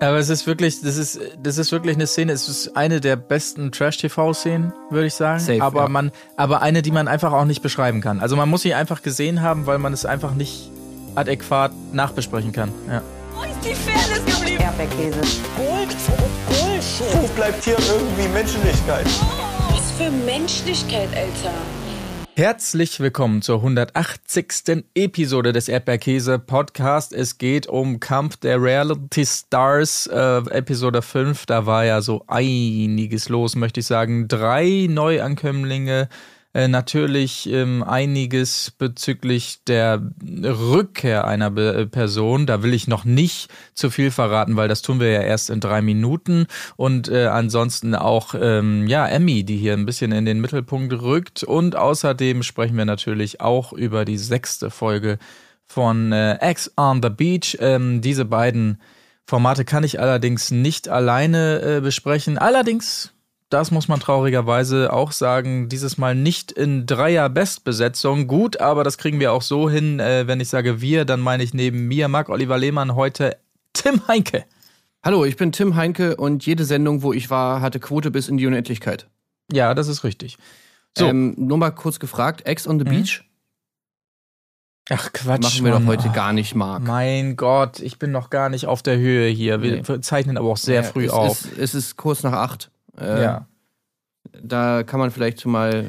Aber es ist wirklich, das ist, das ist wirklich eine Szene. Es ist eine der besten Trash-TV-Szenen, würde ich sagen. Safe, aber ja. man, aber eine, die man einfach auch nicht beschreiben kann. Also man muss sie einfach gesehen haben, weil man es einfach nicht adäquat nachbesprechen kann. Ja. Wo ist die Fairness geblieben? Erdbeerkäse. Gold. Wo bleibt hier irgendwie Menschlichkeit? Was für Menschlichkeit, Alter. Herzlich willkommen zur 180. Episode des Erdbeerkäse Podcast. Es geht um Kampf der Reality Stars, äh, Episode 5. Da war ja so einiges los, möchte ich sagen. Drei Neuankömmlinge. Äh, natürlich ähm, einiges bezüglich der Rückkehr einer Be äh, Person. Da will ich noch nicht zu viel verraten, weil das tun wir ja erst in drei Minuten. Und äh, ansonsten auch, ähm, ja, Emmy, die hier ein bisschen in den Mittelpunkt rückt. Und außerdem sprechen wir natürlich auch über die sechste Folge von äh, X on the Beach. Ähm, diese beiden Formate kann ich allerdings nicht alleine äh, besprechen. Allerdings das muss man traurigerweise auch sagen, dieses Mal nicht in Dreier Bestbesetzung. Gut, aber das kriegen wir auch so hin. Äh, wenn ich sage wir, dann meine ich neben mir, Marc Oliver Lehmann, heute Tim Heinke. Hallo, ich bin Tim Heinke und jede Sendung, wo ich war, hatte Quote bis in die Unendlichkeit. Ja, das ist richtig. So. Ähm, nur mal kurz gefragt, Ex on the Mhm. Beach Ach Quatsch. machen wir doch Mann. heute Oh, gar nicht, Marc. Mein Gott, ich bin noch gar nicht auf der Höhe hier. Wir Nee. zeichnen aber auch sehr Ja, früh es auf. Ist, es ist kurz nach acht. Äh, ja. Da kann man vielleicht mal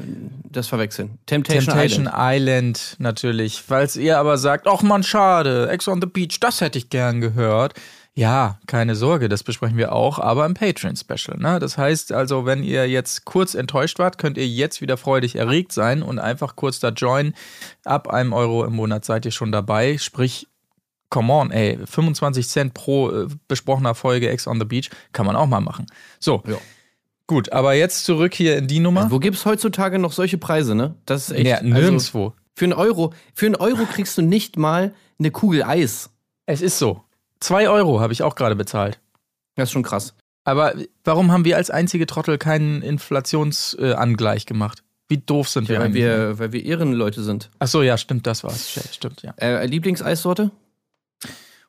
das verwechseln. Temptation, Temptation Island. Island. natürlich. Falls ihr aber sagt, ach man, schade, Ex on the Beach, das hätte ich gern gehört. Ja, keine Sorge, das besprechen wir auch, aber im Patreon-Special. Ne? Das heißt also, wenn ihr jetzt kurz enttäuscht wart, könnt ihr jetzt wieder freudig erregt sein und einfach kurz da joinen. Ab einem Euro im Monat seid ihr schon dabei. Sprich, come on, ey, 25 Cent pro äh, besprochener Folge Ex on the Beach kann man auch mal machen. So, Ja. Gut, aber jetzt zurück hier in die Nummer. Wo gibt's heutzutage noch solche Preise, ne? Das ist echt. ja, also, nirgendwo. für einen Euro, für einen Euro kriegst du nicht mal eine Kugel Eis. Es ist so. Zwei Euro habe ich auch gerade bezahlt. Das ist schon krass. Aber warum haben wir als einzige Trottel keinen Inflationsangleich gemacht? Wie doof sind wir Ja, weil, eigentlich? wir, weil wir Ehrenleute sind. Ach so, ja, stimmt, das war's. Stimmt, ja. Äh, Lieblingseissorte?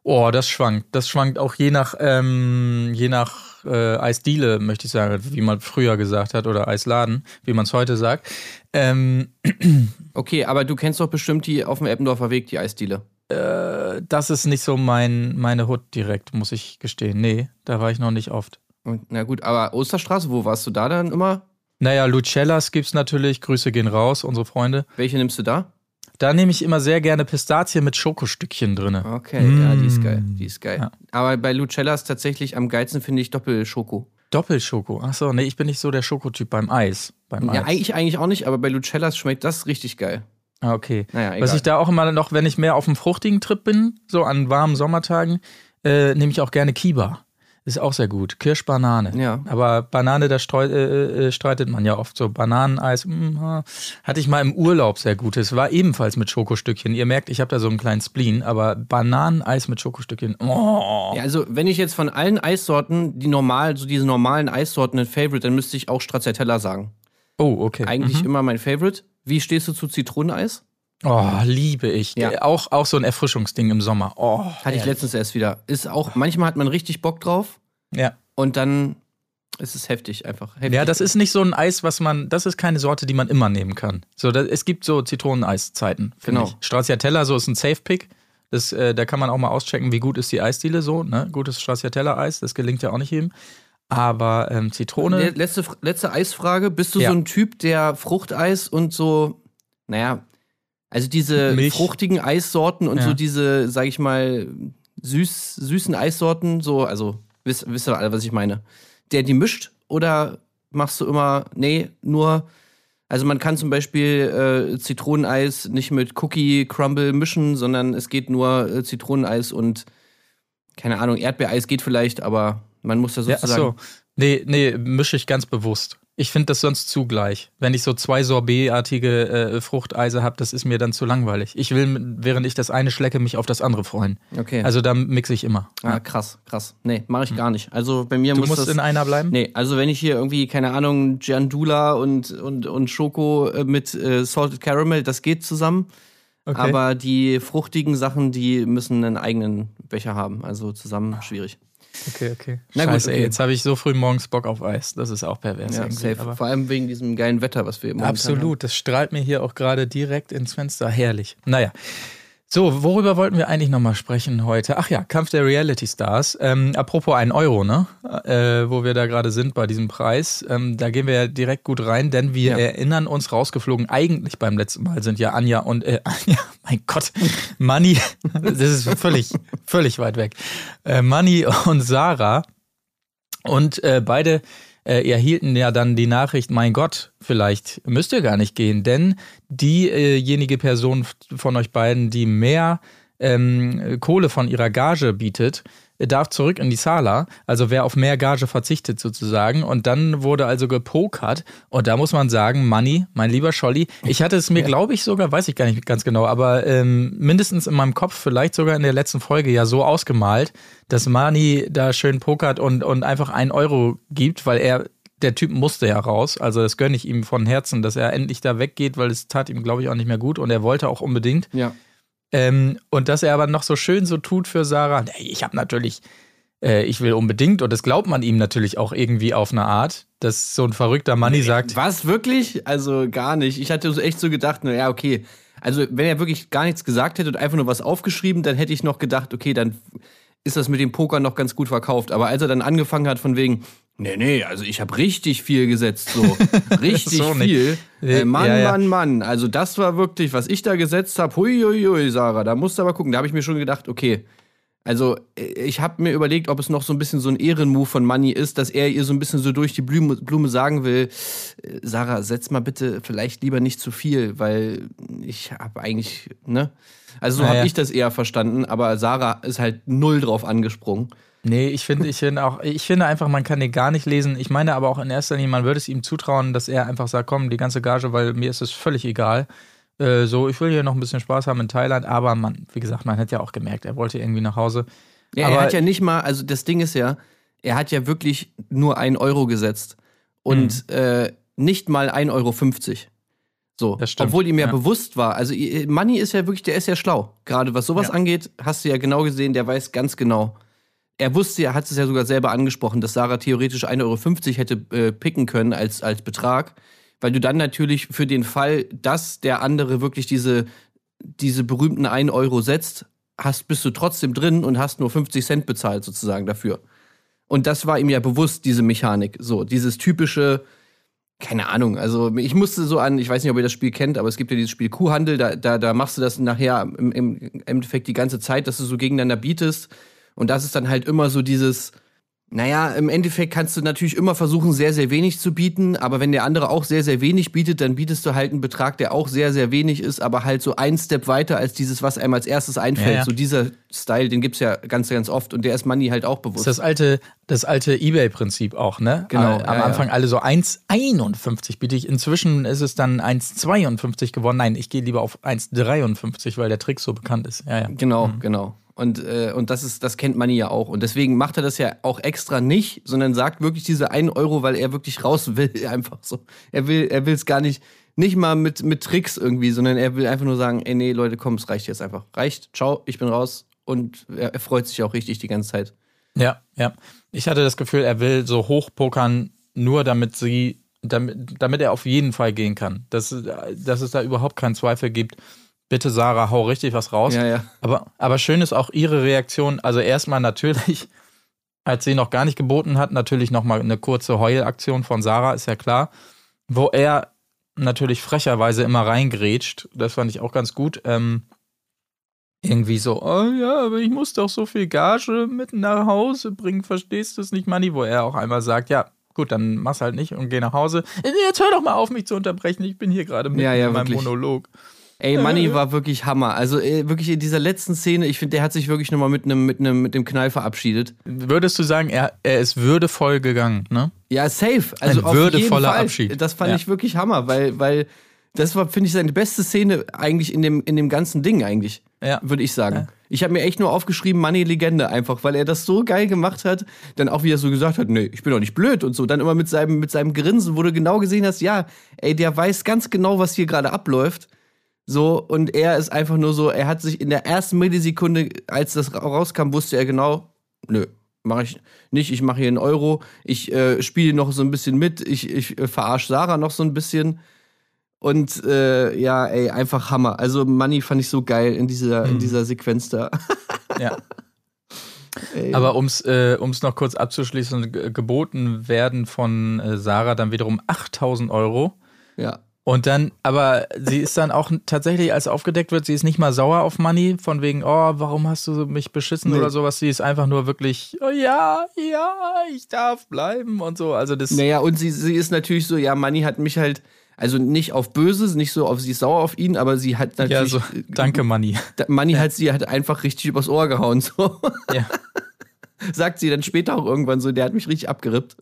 Oh, das schwankt. Das schwankt auch je nach, ähm, je nach äh, Eisdiele, möchte ich sagen, wie man früher gesagt hat, oder Eisladen, wie man es heute sagt. Ähm, Okay, aber du kennst doch bestimmt die auf dem Eppendorfer Weg, die Eisdiele. äh, das ist nicht so mein, meine Hut direkt, muss ich gestehen. Nee, da war ich noch nicht oft. Na gut, aber Osterstraße, wo warst du da dann immer? Naja, Lucellas gibt's natürlich. Grüße gehen raus, unsere Freunde. Welche nimmst du da? Da nehme ich immer sehr gerne Pistazie mit Schokostückchen drin. Okay, Mm. ja, die ist geil. Die ist geil. Ja. Aber bei Lucellas tatsächlich am geilsten finde ich Doppelschoko. Doppelschoko. Achso, nee, ich bin nicht so der Schokotyp beim Eis. Beim Ja, Eis. eigentlich, eigentlich auch nicht, aber bei Lucellas schmeckt das richtig geil. Ah, okay. Naja. Was ich da auch immer noch, wenn ich mehr auf dem fruchtigen Trip bin, so an warmen Sommertagen, äh, nehme ich auch gerne Kiba. Ist auch sehr gut. Kirschbanane. Ja. Aber Banane, da streu, äh, äh, streitet man ja oft so. Bananeneis, mm, ha. hatte ich mal im Urlaub sehr gutes. War ebenfalls mit Schokostückchen. Ihr merkt, ich habe da so einen kleinen Spleen, aber Bananeneis mit Schokostückchen. Oh. Ja, also wenn ich jetzt von allen Eissorten, die normal, so diese normalen Eissorten ein Favorite, dann müsste ich auch Stracciatella sagen. Oh, okay. Eigentlich Mhm. immer mein Favorite. Wie stehst du zu Zitroneneis? Oh, liebe ich. Ja. Auch, auch so ein Erfrischungsding im Sommer. Oh, Hatte ich letztens erst wieder. Ist auch, manchmal hat man richtig Bock drauf Ja. und dann ist es heftig einfach. Heftig. Ja, das ist nicht so ein Eis, was man, das ist keine Sorte, die man immer nehmen kann. So, da, es gibt so Zitroneneiszeiten, Genau. ich. Stracciatella, so ist ein Safe-Pick. Das, äh, da kann man auch mal auschecken, wie gut ist die Eisdiele so. Ne? Gutes Stracciatella-Eis, das gelingt ja auch nicht jedem. Aber ähm, Zitrone, Letzte, letzte Eisfrage. Bist du Ja. so ein Typ, der Fruchteis und so, naja, also diese Milch. fruchtigen Eissorten und Ja. so diese, sag ich mal, süß, süßen Eissorten, so, also wisst, wisst ihr alle, was ich meine, der die mischt oder machst du immer, nee, nur, also man kann zum Beispiel äh, Zitroneneis nicht mit Cookie Crumble mischen, sondern es geht nur äh, Zitroneneis und keine Ahnung, Erdbeereis geht vielleicht, aber man muss da ja, sozusagen. ach so. Nee, nee, mische ich ganz bewusst. Ich finde das sonst zugleich. Wenn ich so zwei Sorbetartige äh, Fruchteise habe, das ist mir dann zu langweilig. Ich will, während ich das eine schlecke, mich auf das andere freuen. Okay. Also da mixe ich immer. Ah, krass, krass. Nee, mache ich gar nicht. Also bei mir Du muss musst das. in einer bleiben? Nee, also wenn ich hier irgendwie, keine Ahnung, Giandula und, und, und Schoko äh, mit äh, Salted Caramel, das geht zusammen. Okay. Aber die fruchtigen Sachen, die müssen einen eigenen Becher haben. Also zusammen schwierig. Okay, okay. Na gut, Scheiße, ey, okay. jetzt habe ich so früh morgens Bock auf Eis. Das ist auch pervers. Ja, safe. Vor allem wegen diesem geilen Wetter, was wir momentan Absolut, das strahlt mir hier auch gerade direkt ins Fenster. Herrlich. Naja. So, worüber wollten wir eigentlich nochmal sprechen heute? Ach ja, Kampf der Reality Stars. Ähm, apropos 1 Euro, ne? Äh, wo wir da gerade sind bei diesem Preis. Ähm, da gehen wir ja direkt gut rein, denn wir Ja. erinnern uns rausgeflogen. Eigentlich beim letzten Mal sind ja Anja und äh, Anja, mein Gott, Manni, das ist völlig, völlig weit weg. Äh, Manni und Sarah und äh, beide äh, erhielten ja dann die Nachricht, mein Gott, vielleicht müsst ihr gar nicht gehen, denn diejenige Person von euch beiden, die mehr ähm, Kohle von ihrer Gage bietet, darf zurück in die Sala, also wer auf mehr Gage verzichtet sozusagen. Und dann wurde also gepokert. Und da muss man sagen, Money, mein lieber Scholli, ich hatte es mir, glaube ich, sogar, weiß ich gar nicht ganz genau, aber ähm, mindestens in meinem Kopf, vielleicht sogar in der letzten Folge ja so ausgemalt, dass Mani da schön pokert und, und einfach einen Euro gibt, weil er, der Typ musste ja raus. Also das gönne ich ihm von Herzen, dass er endlich da weggeht, weil es tat ihm, glaube ich, auch nicht mehr gut und er wollte auch unbedingt. Ja. Ähm, und dass er aber noch so schön so tut für Sarah. Nee, ich habe natürlich, äh, ich will unbedingt, und das glaubt man ihm natürlich auch irgendwie auf eine Art, dass so ein verrückter Manni sagt, Was, wirklich? Also gar nicht. Ich hatte so echt so gedacht, naja, okay. Also, wenn er wirklich gar nichts gesagt hätte und einfach nur was aufgeschrieben, dann hätte ich noch gedacht, okay, dann ist das mit dem Poker noch ganz gut verkauft. Aber als er dann angefangen hat von wegen, nee, nee, also ich habe richtig viel gesetzt, so. Richtig So viel. Äh, Mann, ja, ja. Mann, Mann. Also das war wirklich, was ich da gesetzt habe. Hui, hui, hui, Sarah, da musst du aber gucken. Da habe ich mir schon gedacht, okay, also, äh, ich habe mir überlegt, ob es noch so ein bisschen so ein Ehrenmove von Manny ist, dass er ihr so ein bisschen so durch die Blume, Blume sagen will: äh, Sarah, setz mal bitte vielleicht lieber nicht zu viel, weil ich habe eigentlich, ne? Also, so Naja. habe ich das eher verstanden, aber Sarah ist halt null drauf angesprungen. Nee, ich finde, ich finde auch, ich finde einfach, man kann den gar nicht lesen. Ich meine aber auch in erster Linie, man würde es ihm zutrauen, dass er einfach sagt, komm, die ganze Gage, weil mir ist es völlig egal. Äh, so, ich will hier noch ein bisschen Spaß haben in Thailand, aber man, wie gesagt, man hat ja auch gemerkt, er wollte irgendwie nach Hause. Ja, aber er hat ja nicht mal, also das Ding ist ja, er hat ja wirklich nur einen Euro gesetzt und äh, nicht mal 1,50 Euro. So, stimmt, obwohl ihm ja, ja. bewusst war, also äh, Money ist ja wirklich, der ist ja schlau. Gerade was sowas Ja. angeht, hast du ja genau gesehen, der weiß ganz genau. Er wusste ja, hat es ja sogar selber angesprochen, dass Sarah theoretisch 1,50 Euro hätte äh, picken können als, als Betrag, weil du dann natürlich für den Fall, dass der andere wirklich diese, diese berühmten 1 Euro setzt, hast, bist du trotzdem drin und hast nur 50 Cent bezahlt sozusagen dafür. Und das war ihm ja bewusst, diese Mechanik. So, dieses typische, keine Ahnung, also ich musste so an, ich weiß nicht, ob ihr das Spiel kennt, aber es gibt ja dieses Spiel Kuhhandel, da, da, da machst du das nachher im, im Endeffekt die ganze Zeit, dass du so gegeneinander bietest. Und das ist dann halt immer so dieses, naja, im Endeffekt kannst du natürlich immer versuchen, sehr, sehr wenig zu bieten, aber wenn der andere auch sehr, sehr wenig bietet, dann bietest du halt einen Betrag, der auch sehr, sehr wenig ist, aber halt so ein Step weiter als dieses, was einem als erstes einfällt. Ja, ja. So dieser Style, den gibt's ja ganz, ganz oft und der ist Money halt auch Das bewusst. ist das alte, das alte Ebay-Prinzip auch, ne? Genau, Äh, Am ja, Anfang alle so 1,51 biete ich. Inzwischen ist es dann 1,52 geworden. Nein, ich gehe lieber auf 1,53, weil der Trick so bekannt ist. Ja, ja. Genau, genau. Und, äh, und das ist, das kennt Manni ja auch. Und deswegen macht er das ja auch extra nicht, sondern sagt wirklich diese 1 Euro, weil er wirklich raus will. Einfach so. Er will, er es gar nicht, nicht mal mit, mit Tricks irgendwie, sondern er will einfach nur sagen, ey, nee, Leute, komm, es reicht jetzt einfach. Reicht, ciao, ich bin raus. Und er, er freut sich auch richtig die ganze Zeit. Ja, ja. Ich hatte das Gefühl, er will so hochpokern, nur damit sie, damit, damit er auf jeden Fall gehen kann. Dass, dass es da überhaupt keinen Zweifel gibt. Bitte, Sarah, hau richtig was raus. Ja, ja. Aber, aber schön ist auch ihre Reaktion. Also erstmal natürlich, als sie noch gar nicht geboten hat, natürlich nochmal eine kurze Heulaktion von Sarah, ist ja klar. Wo er natürlich frecherweise immer reingrätscht. Das fand ich auch ganz gut. Ähm, irgendwie so, oh ja, aber ich muss doch so viel Gage mit nach Hause bringen, verstehst du es nicht, Manni? Wo er auch einmal sagt, ja, gut, dann mach's halt nicht und geh nach Hause. Jetzt hör doch mal auf, mich zu unterbrechen. Ich bin hier gerade mit Ja, ja, in meinem wirklich. Monolog. Ey, Money war wirklich Hammer. Also äh, wirklich in dieser letzten Szene, ich finde, der hat sich wirklich nochmal mit einem mit einem mit dem Knall verabschiedet. Würdest du sagen, er, er ist würdevoll gegangen, ne? Ja, safe. Also Ein auf jeden würdevoller Fall. Abschied. Das fand Ja. ich wirklich Hammer, weil, weil das war, finde ich, seine beste Szene eigentlich in dem, in dem ganzen Ding eigentlich. Ja. Würde ich sagen. Ich habe mir echt nur aufgeschrieben, Money Legende einfach, weil er das so geil gemacht hat. Dann auch wie er so gesagt hat, nee, ich bin doch nicht blöd und so. Dann immer mit seinem, mit seinem Grinsen, wo du genau gesehen hast, ja, ey, der weiß ganz genau, was hier gerade abläuft. So, und er ist einfach nur so, er hat sich in der ersten Millisekunde, als das ra- rauskam, wusste er genau, nö, mache ich nicht, ich mache hier einen Euro, ich äh, spiele noch so ein bisschen mit, ich, ich äh, verarsche Sarah noch so ein bisschen. Und äh, ja, ey, einfach Hammer. Also Money fand ich so geil in dieser, in dieser Sequenz da. Ja. Ey. Aber ums äh, um's noch kurz abzuschließen, ge- geboten werden von äh, Sarah dann wiederum 8000 Euro. ja. Und dann, aber sie ist dann auch tatsächlich, als aufgedeckt wird, sie ist nicht mal sauer auf Money, von wegen, oh, warum hast du mich beschissen Nee. oder sowas. Sie ist einfach nur wirklich, oh ja, ja, ich darf bleiben und so. Also das, Naja, und sie, sie ist natürlich so, ja, Money hat mich halt, also nicht auf Böse, nicht so auf, sie ist sauer auf ihn, aber sie hat ja, natürlich. so, danke Money. Money hat sie halt einfach richtig übers Ohr gehauen, so. Ja. Sagt sie dann später auch irgendwann so, der hat mich richtig abgerippt.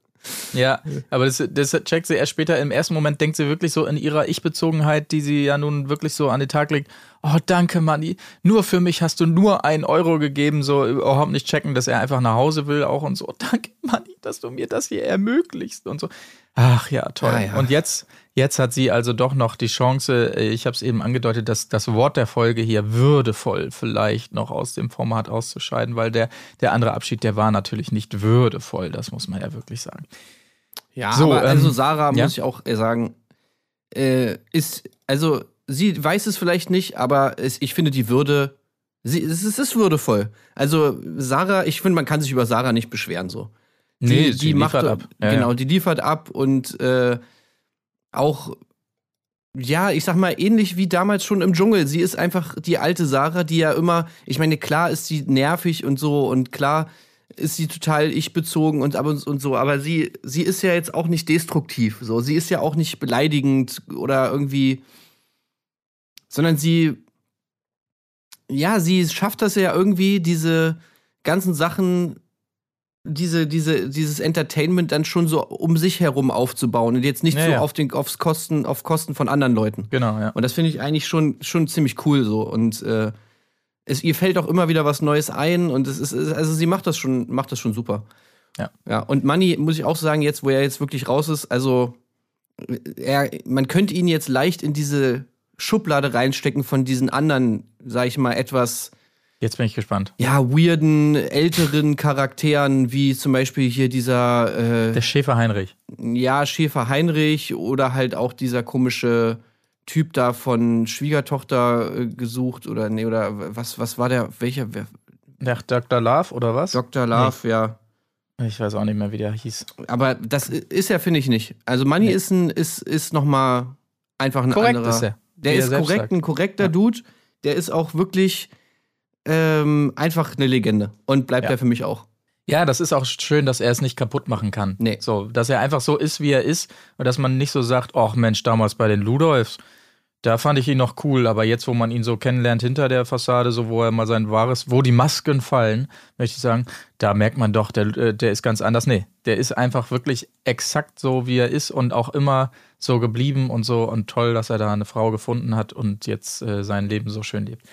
Ja, aber das, das checkt sie erst später. Im ersten Moment denkt sie wirklich so in ihrer Ich-Bezogenheit, die sie ja nun wirklich so an den Tag legt. Oh, danke, Manni. Nur für mich hast du nur einen Euro gegeben, so überhaupt nicht checken, dass er einfach nach Hause will auch und so. Danke, Manni, dass du mir das hier ermöglichst und so. Ach ja, toll. Ah, ja. Und jetzt, jetzt hat sie also doch noch die Chance, äh, ich habe es eben angedeutet, dass das Wort der Folge hier würdevoll vielleicht noch aus dem Format auszuscheiden, weil der, der andere Abschied, der war natürlich nicht würdevoll, das muss man ja wirklich sagen. Ja, So, aber also ähm, Sarah, ja? muss ich auch sagen, äh, ist, also sie weiß es vielleicht nicht, aber es, ich finde die Würde, sie, es, ist- es ist würdevoll. Also Sarah, ich finde, man kann sich über Sarah nicht beschweren so. Nee, sie liefert ab. Ja, genau, die liefert ab und äh, auch, ja, ich sag mal, ähnlich wie damals schon im Dschungel. Sie ist einfach die alte Sarah, die ja immer, ich meine, klar ist sie nervig und so und klar ist sie total ich-bezogen und, aber- und so, aber sie, sie ist ja jetzt auch nicht destruktiv. So. Sie ist ja auch nicht beleidigend oder irgendwie, sondern sie, ja, sie schafft das ja irgendwie, diese ganzen Sachen diese, diese, dieses Entertainment dann schon so um sich herum aufzubauen und jetzt nicht Ja, so ja. auf den aufs Kosten, auf Kosten von anderen Leuten. Genau, ja. Und das finde ich eigentlich schon, schon ziemlich cool so. Und äh, es, ihr fällt auch immer wieder was Neues ein und es ist, also sie macht das schon, macht das schon super. Ja. Ja. Und Money, muss ich auch sagen, jetzt, wo er jetzt wirklich raus ist, also er, man könnte ihn jetzt leicht in diese Schublade reinstecken von diesen anderen, sag ich mal, etwas Jetzt bin ich gespannt. ja, weirden, älteren Charakteren, wie zum Beispiel hier dieser, äh, Der Schäfer Heinrich. ja, Schäfer Heinrich oder halt auch dieser komische Typ da von Schwiegertochter äh, gesucht oder nee, oder was, was war der, welcher, wer, Der Dr. Love oder was? Dr. Love, ja. Ich weiß auch nicht mehr, wie der hieß. Aber das ist er, finde ich nicht. Also Money Nee. ist ein, ist, ist noch mal einfach ein Korrekt anderer. ist er. Der er ist korrekt, sagt. ein korrekter Ja. Dude. Der ist auch wirklich ähm, einfach eine Legende und bleibt Ja. er für mich auch. Ja, das ist auch schön, dass er es nicht kaputt machen kann. Nee. So, dass er einfach so ist, wie er ist und dass man nicht so sagt, ach Mensch, damals bei den Ludolfs, da fand ich ihn noch cool, aber jetzt, wo man ihn so kennenlernt hinter der Fassade, so wo er mal sein wahres, wo die Masken fallen, möchte ich sagen, da merkt man doch, der, äh, der ist ganz anders. Nee, der ist einfach wirklich exakt so, wie er ist und auch immer so geblieben und so und toll, dass er da eine Frau gefunden hat und jetzt äh, sein Leben so schön lebt.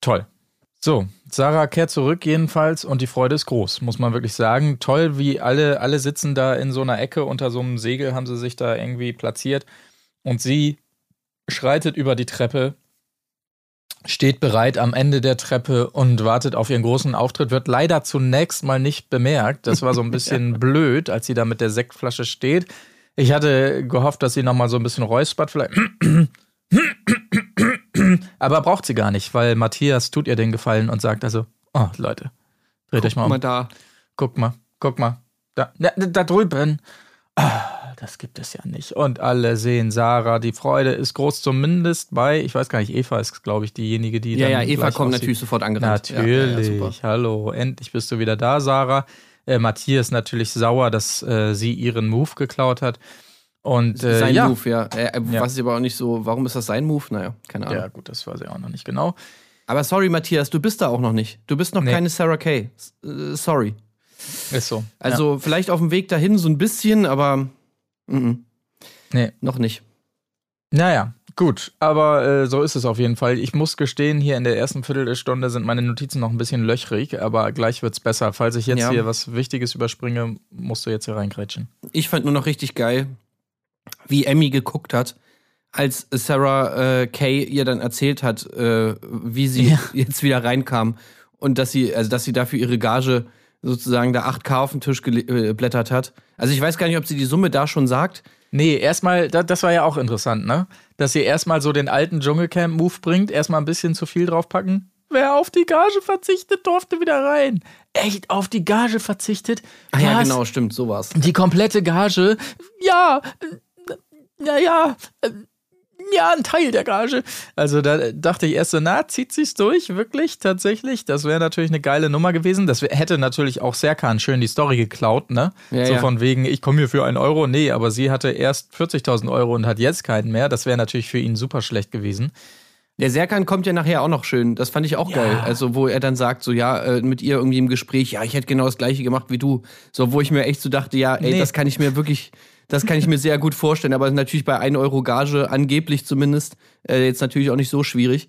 Toll. So, Sarah kehrt zurück jedenfalls und die Freude ist groß, muss man wirklich sagen. Toll, wie alle, alle sitzen da in so einer Ecke unter so einem Segel, haben sie sich da irgendwie platziert und sie schreitet über die Treppe, steht bereit am Ende der Treppe und wartet auf ihren großen Auftritt, wird leider zunächst mal nicht bemerkt. Das war so ein bisschen blöd, als sie da mit der Sektflasche steht. Ich hatte gehofft, dass sie nochmal so ein bisschen räuspert, vielleicht. Aber braucht sie gar nicht, weil Matthias tut ihr den Gefallen und sagt also, oh Leute, dreht euch mal um. Guck mal da. Guck mal, guck mal. Da, da, da drüben. Ah, das gibt es ja nicht. Und alle sehen Sarah. Die Freude ist groß, zumindest bei, ich weiß gar nicht, Eva ist, glaube ich, diejenige, die. Ja, dann ja, Eva kommt aussieht. natürlich sofort angerannt. Natürlich. Ja, ja. Hallo, endlich bist du wieder da, Sarah. Äh, Matthias natürlich sauer, dass äh, sie ihren Move geklaut hat. Und äh, sein ja. Move, ja. Äh, äh, Ja. Weiß ich aber auch nicht so, warum ist das sein Move? Naja, keine Ahnung. Ja, gut, das weiß ich auch noch nicht genau. Aber sorry, Matthias, du bist da auch noch nicht. Du bist noch Nee. keine Sarah Kay. Äh, sorry. Ist so. Also vielleicht auf dem Weg dahin so ein bisschen, aber mhm, Nee. noch nicht. Naja, gut, aber äh, so ist es auf jeden Fall. Ich muss gestehen, hier in der ersten Viertelstunde sind meine Notizen noch ein bisschen löchrig, aber gleich wird's besser. Falls ich jetzt Ja. hier was Wichtiges überspringe, musst du jetzt hier reingrätschen. Ich fand nur noch richtig geil, wie Emmy geguckt hat, als Sarah äh, Kay ihr dann erzählt hat, äh, wie sie Ja. jetzt wieder reinkam und dass sie, also dass sie dafür ihre Gage sozusagen da 8K auf den Tisch geblättert hat. Also ich weiß gar nicht, ob sie die Summe da schon sagt. Nee, erstmal, da, das war ja auch interessant, ne? Dass sie erstmal so den alten Dschungelcamp-Move bringt, erstmal ein bisschen zu viel draufpacken. Wer auf die Gage verzichtet, durfte wieder rein. Echt auf die Gage verzichtet? Ah ja, genau, stimmt, so war's. Die komplette Gage? Ja, äh, naja, äh, ja, ein Teil der Gage. Also da dachte ich erst so, na, zieht sich's durch, wirklich, tatsächlich. Das wäre natürlich eine geile Nummer gewesen. Das hätte natürlich auch Serkan schön die Story geklaut, ne? Ja, so ja. von wegen, ich komme hier für einen Euro. Nee, aber sie hatte erst 40.000 Euro und hat jetzt keinen mehr. Das wäre natürlich für ihn super schlecht gewesen. Der Serkan kommt ja nachher auch noch schön. Das fand ich auch geil. Also, wo er dann sagt, so, ja, äh, mit ihr irgendwie im Gespräch, ja, ich hätte genau das Gleiche gemacht wie du. So, wo ich mir echt so dachte, ja, ey, Nee. das kann ich mir wirklich, das kann ich mir sehr gut vorstellen. Aber natürlich bei 1 Euro Gage, angeblich zumindest, äh, jetzt natürlich auch nicht so schwierig.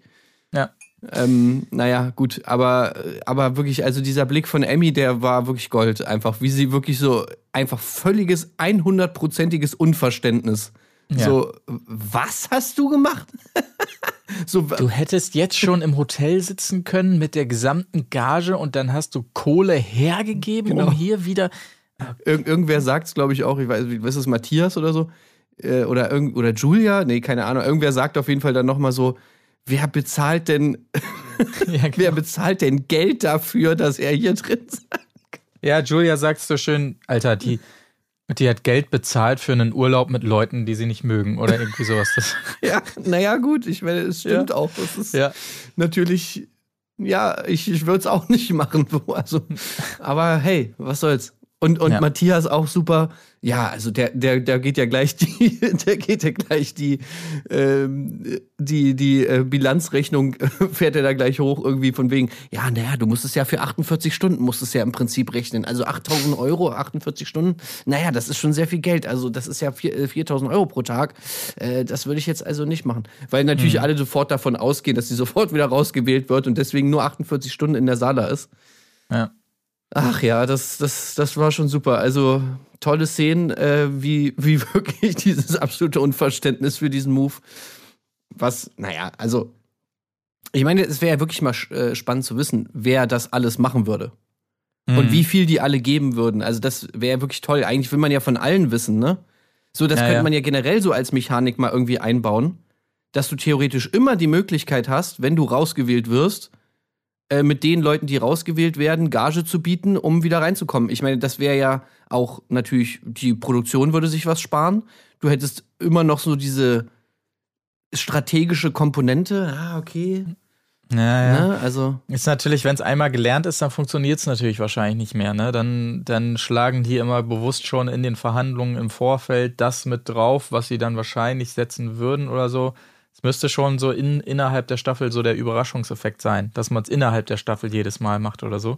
Ja. Ähm, naja, gut, aber, aber wirklich, also dieser Blick von Emmy, der war wirklich Gold. Einfach, wie sie wirklich so, einfach völliges, 100-prozentiges Unverständnis. Ja. So, was hast du gemacht? so, Du hättest jetzt schon im Hotel sitzen können mit der gesamten Gage und dann hast du Kohle hergegeben, Genau. um hier wieder. Irg irgendwer sagt es, glaube ich, auch, ich weiß, wie- was ist es, Matthias oder so? Äh, oder, irgend oder Julia? Nee, keine Ahnung. Irgendwer sagt auf jeden Fall dann nochmal so, wer bezahlt denn, Ja, genau. wer bezahlt denn Geld dafür, dass er hier drin ist? Ja, Julia sagt so schön, Alter, die, die hat Geld bezahlt für einen Urlaub mit Leuten, die sie nicht mögen oder irgendwie sowas. Das, Ja, naja, gut, ich meine, es stimmt auch. Das ist ja. natürlich, ja, ich, ich würde es auch nicht machen. so, Also, aber hey, was soll's. Und, und Ja. Matthias auch super. Ja, also der, der, der geht ja gleich die, der geht ja gleich die, ähm, die, die äh, Bilanzrechnung äh, fährt er da gleich hoch irgendwie von wegen, ja, naja, du musst es ja für 48 Stunden, musst es ja im Prinzip rechnen. Also 8000 Euro, 48 Stunden, naja, das ist schon sehr viel Geld. Also das ist ja vier- äh, 4000 Euro pro Tag. Äh, das würde ich jetzt also nicht machen. Weil natürlich alle sofort davon ausgehen, dass sie sofort wieder rausgewählt wird und deswegen nur 48 Stunden in der Sala ist. ja. Ach ja, das, das, das war schon super. Also tolle Szenen, äh, wie, wie wirklich dieses absolute Unverständnis für diesen Move. Was, naja, also ich meine, es wäre ja wirklich mal äh, spannend zu wissen, wer das alles machen würde. Und Mhm. wie viel die alle geben würden. Also das wäre wirklich toll. Eigentlich will man ja von allen wissen, ne? So, das Ja, könnte ja. man ja generell so als Mechanik mal irgendwie einbauen, dass du theoretisch immer die Möglichkeit hast, wenn du rausgewählt wirst, äh, mit den Leuten, die rausgewählt werden, Gage zu bieten, um wieder reinzukommen. Ich meine, das wäre ja auch natürlich, die Produktion würde sich was sparen. Du hättest immer noch so diese strategische Komponente. Ah, okay. Ja, ja. Ne? Also, Ist natürlich, wenn es einmal gelernt ist, dann funktioniert es natürlich wahrscheinlich nicht mehr. Ne? Dann, dann schlagen die immer bewusst schon in den Verhandlungen im Vorfeld das mit drauf, was sie dann wahrscheinlich setzen würden oder so. Es müsste schon so in, innerhalb der Staffel so der Überraschungseffekt sein, dass man es innerhalb der Staffel jedes Mal macht oder so.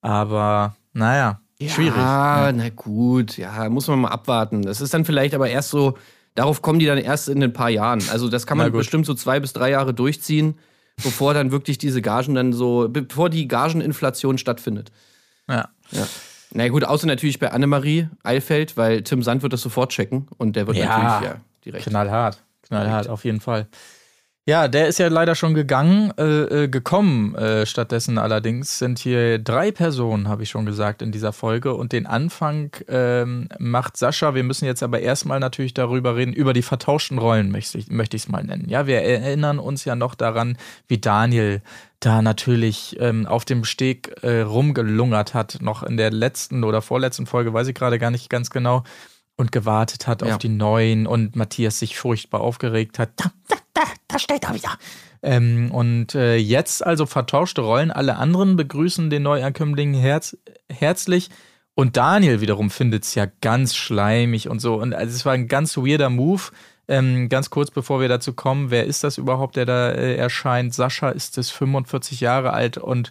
Aber naja, schwierig. Ja, Ja. na gut, ja, muss man mal abwarten. Das ist dann vielleicht aber erst so, darauf kommen die dann erst in ein paar Jahren. Also das kann man bestimmt so zwei bis drei Jahre durchziehen, bevor dann wirklich diese Gagen dann so, bevor die Gageninflation stattfindet. Ja. Ja. Na gut, außer natürlich bei Annemarie Eilfeld, weil Tim Sand wird das sofort checken und der wird Ja, natürlich ja direkt. Knallhart. Knallhart, auf jeden Fall. Ja, der ist ja leider schon gegangen, äh, äh, gekommen. Äh, stattdessen allerdings sind hier drei Personen, habe ich schon gesagt, in dieser Folge. Und den Anfang ähm, macht Sascha. Wir müssen jetzt aber erstmal natürlich darüber reden, über die vertauschten Rollen, möchte ich es möchte mal nennen. Ja, wir erinnern uns ja noch daran, wie Daniel da natürlich ähm, auf dem Steg äh, rumgelungert hat, noch in der letzten oder vorletzten Folge, weiß ich gerade gar nicht ganz genau, und gewartet hat Ja. auf die neuen und Matthias sich furchtbar aufgeregt hat. Da, da, da, da steht er wieder. Ähm, und äh, jetzt also vertauschte Rollen. Alle anderen begrüßen den Neuankömmling herz herzlich. Und Daniel wiederum findet es ja ganz schleimig und so. Und also es war ein ganz weirder Move. Ähm, ganz kurz bevor wir dazu kommen, wer ist das überhaupt, der da äh, erscheint? Sascha ist es 45 Jahre alt und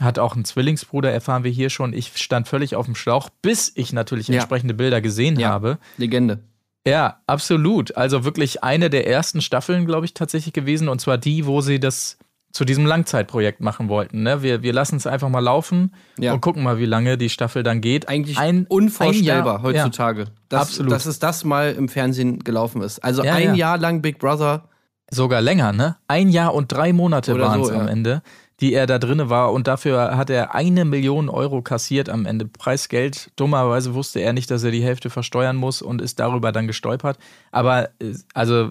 hat auch einen Zwillingsbruder, erfahren wir hier schon. Ich stand völlig auf dem Schlauch, bis ich natürlich Ja. entsprechende Bilder gesehen Ja. habe. Legende. Ja, absolut. Also wirklich eine der ersten Staffeln, glaube ich, tatsächlich gewesen. Und zwar die, wo sie das zu diesem Langzeitprojekt machen wollten. Ne? Wir, wir lassen es einfach mal laufen Ja. und gucken mal, wie lange die Staffel dann geht. Eigentlich ein, unvorstellbar ein Jahr, heutzutage, dass, absolut. dass es das mal im Fernsehen gelaufen ist. Also Ja, ein ja. Jahr lang Big Brother. Sogar länger, ne? Ein Jahr und drei Monate waren es so, am ja. Ende, die er da drinne war. Und dafür hat er eine Million Euro kassiert am Ende. Preisgeld. Dummerweise wusste er nicht, dass er die Hälfte versteuern muss und ist darüber dann gestolpert. Aber äh, also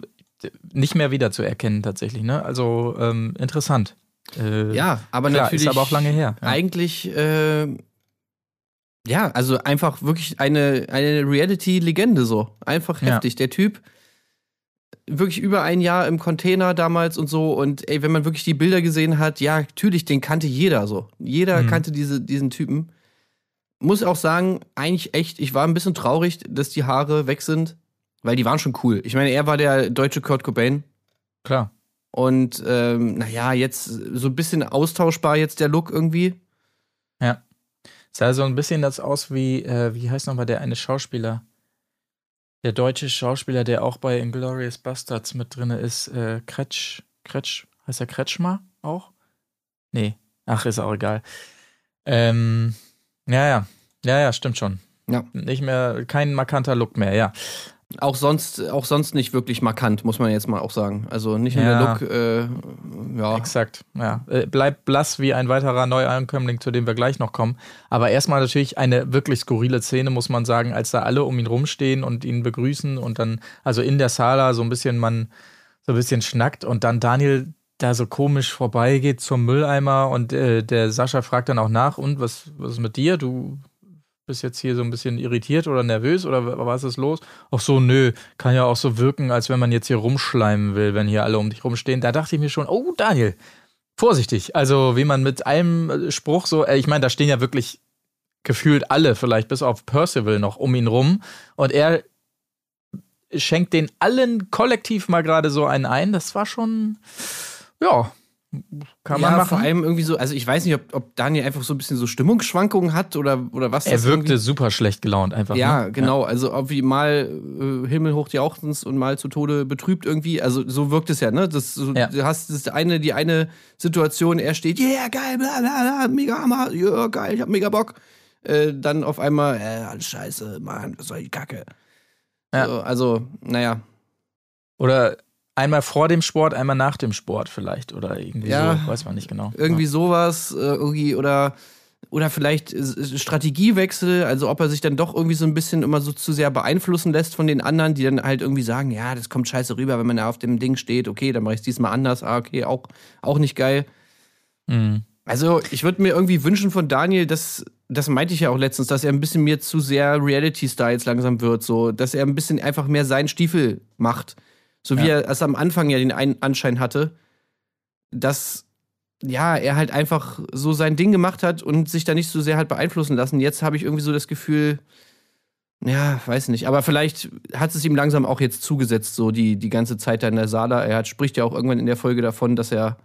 nicht mehr wiederzuerkennen tatsächlich, ne? Also ähm, interessant. Äh, Ja, aber klar, natürlich. Ist aber auch lange her. Ja. Eigentlich, äh, ja, also einfach wirklich eine, eine Reality-Legende so. Einfach Ja. heftig. Der Typ, wirklich über ein Jahr im Container damals und so. Und ey, wenn man wirklich die Bilder gesehen hat, ja, natürlich, den kannte jeder so. Jeder Mhm. kannte diese, diesen Typen. Muss auch sagen, eigentlich echt, ich war ein bisschen traurig, dass die Haare weg sind, weil die waren schon cool. Ich meine, er war der deutsche Kurt Cobain. Klar. Und ähm, naja, jetzt so ein bisschen austauschbar jetzt der Look irgendwie. Sah so ein bisschen das aus wie, äh, wie heißt nochmal der eine Schauspieler? Der deutsche Schauspieler, der auch bei Inglourious Bastards mit drin ist, äh, Kretsch, Kretsch, heißt er Kretschmer auch? Nee, ach, ist auch egal. Ähm, ja, ja, ja, ja, stimmt schon. Ja. Nicht mehr, kein markanter Look mehr, ja. Auch sonst, auch sonst nicht wirklich markant, muss man jetzt mal auch sagen. Also nicht nur Ja. der Look, äh, ja. Exakt, ja. Äh, Bleibt blass wie ein weiterer Neuankömmling, zu dem wir gleich noch kommen. Aber erstmal natürlich eine wirklich skurrile Szene, muss man sagen, als da alle um ihn rumstehen und ihn begrüßen und dann, also in der Sala so ein bisschen man, so ein bisschen schnackt und dann Daniel da so komisch vorbeigeht zum Mülleimer und äh, der Sascha fragt dann auch nach, und was, was ist mit dir? Du bist jetzt hier so ein bisschen irritiert oder nervös oder wa- was ist los? Ach so, nö, kann ja auch so wirken, als wenn man jetzt hier rumschleimen will, wenn hier alle um dich rumstehen. Da dachte ich mir schon, oh Daniel, vorsichtig. Also wie man mit einem äh, Spruch so, äh, ich meine, da stehen ja wirklich gefühlt alle, vielleicht bis auf Percival noch um ihn rum und er schenkt den allen kollektiv mal gerade so einen ein. Das war schon, ja, kann man ja, machen. vor allem irgendwie so, also ich weiß nicht, ob, ob Daniel einfach so ein bisschen so Stimmungsschwankungen hat oder, oder was er das wirkte irgendwie- super schlecht gelaunt einfach. Ja, ne? genau. Also ob wie mal äh, himmelhoch jauchzend und mal zu Tode betrübt irgendwie. Also so wirkt es ja, ne? Das, so, Ja. Du hast das eine, die eine Situation, er steht, yeah, geil, bla, bla, bla, mega Hammer, ja, geil, ich hab mega Bock. Äh, dann auf einmal, äh, alles scheiße, Mann, was soll die Kacke. Ja. So, also, naja. Oder einmal vor dem Sport, einmal nach dem Sport vielleicht. Oder irgendwie Ja. so, weiß man nicht genau. Irgendwie sowas, äh, irgendwie, oder, oder vielleicht Strategiewechsel, also ob er sich dann doch irgendwie so ein bisschen immer so zu sehr beeinflussen lässt von den anderen, die dann halt irgendwie sagen, ja, das kommt scheiße rüber, wenn man da auf dem Ding steht, okay, dann mache ich es diesmal anders, ah, okay, auch, auch nicht geil. Ja. Mhm. Also, ich würde mir irgendwie wünschen von Daniel, dass, das meinte ich ja auch letztens, dass er ein bisschen mir zu sehr Reality-Star jetzt langsam wird, so, dass er ein bisschen einfach mehr seinen Stiefel macht. So wie Ja. er es am Anfang ja den Ein Anschein hatte, dass, ja, er halt einfach so sein Ding gemacht hat und sich da nicht so sehr hat beeinflussen lassen. Jetzt habe ich irgendwie so das Gefühl, ja, weiß nicht, aber vielleicht hat es ihm langsam auch jetzt zugesetzt, so die, die ganze Zeit da in der Sala. Er hat, spricht ja auch irgendwann in der Folge davon, dass er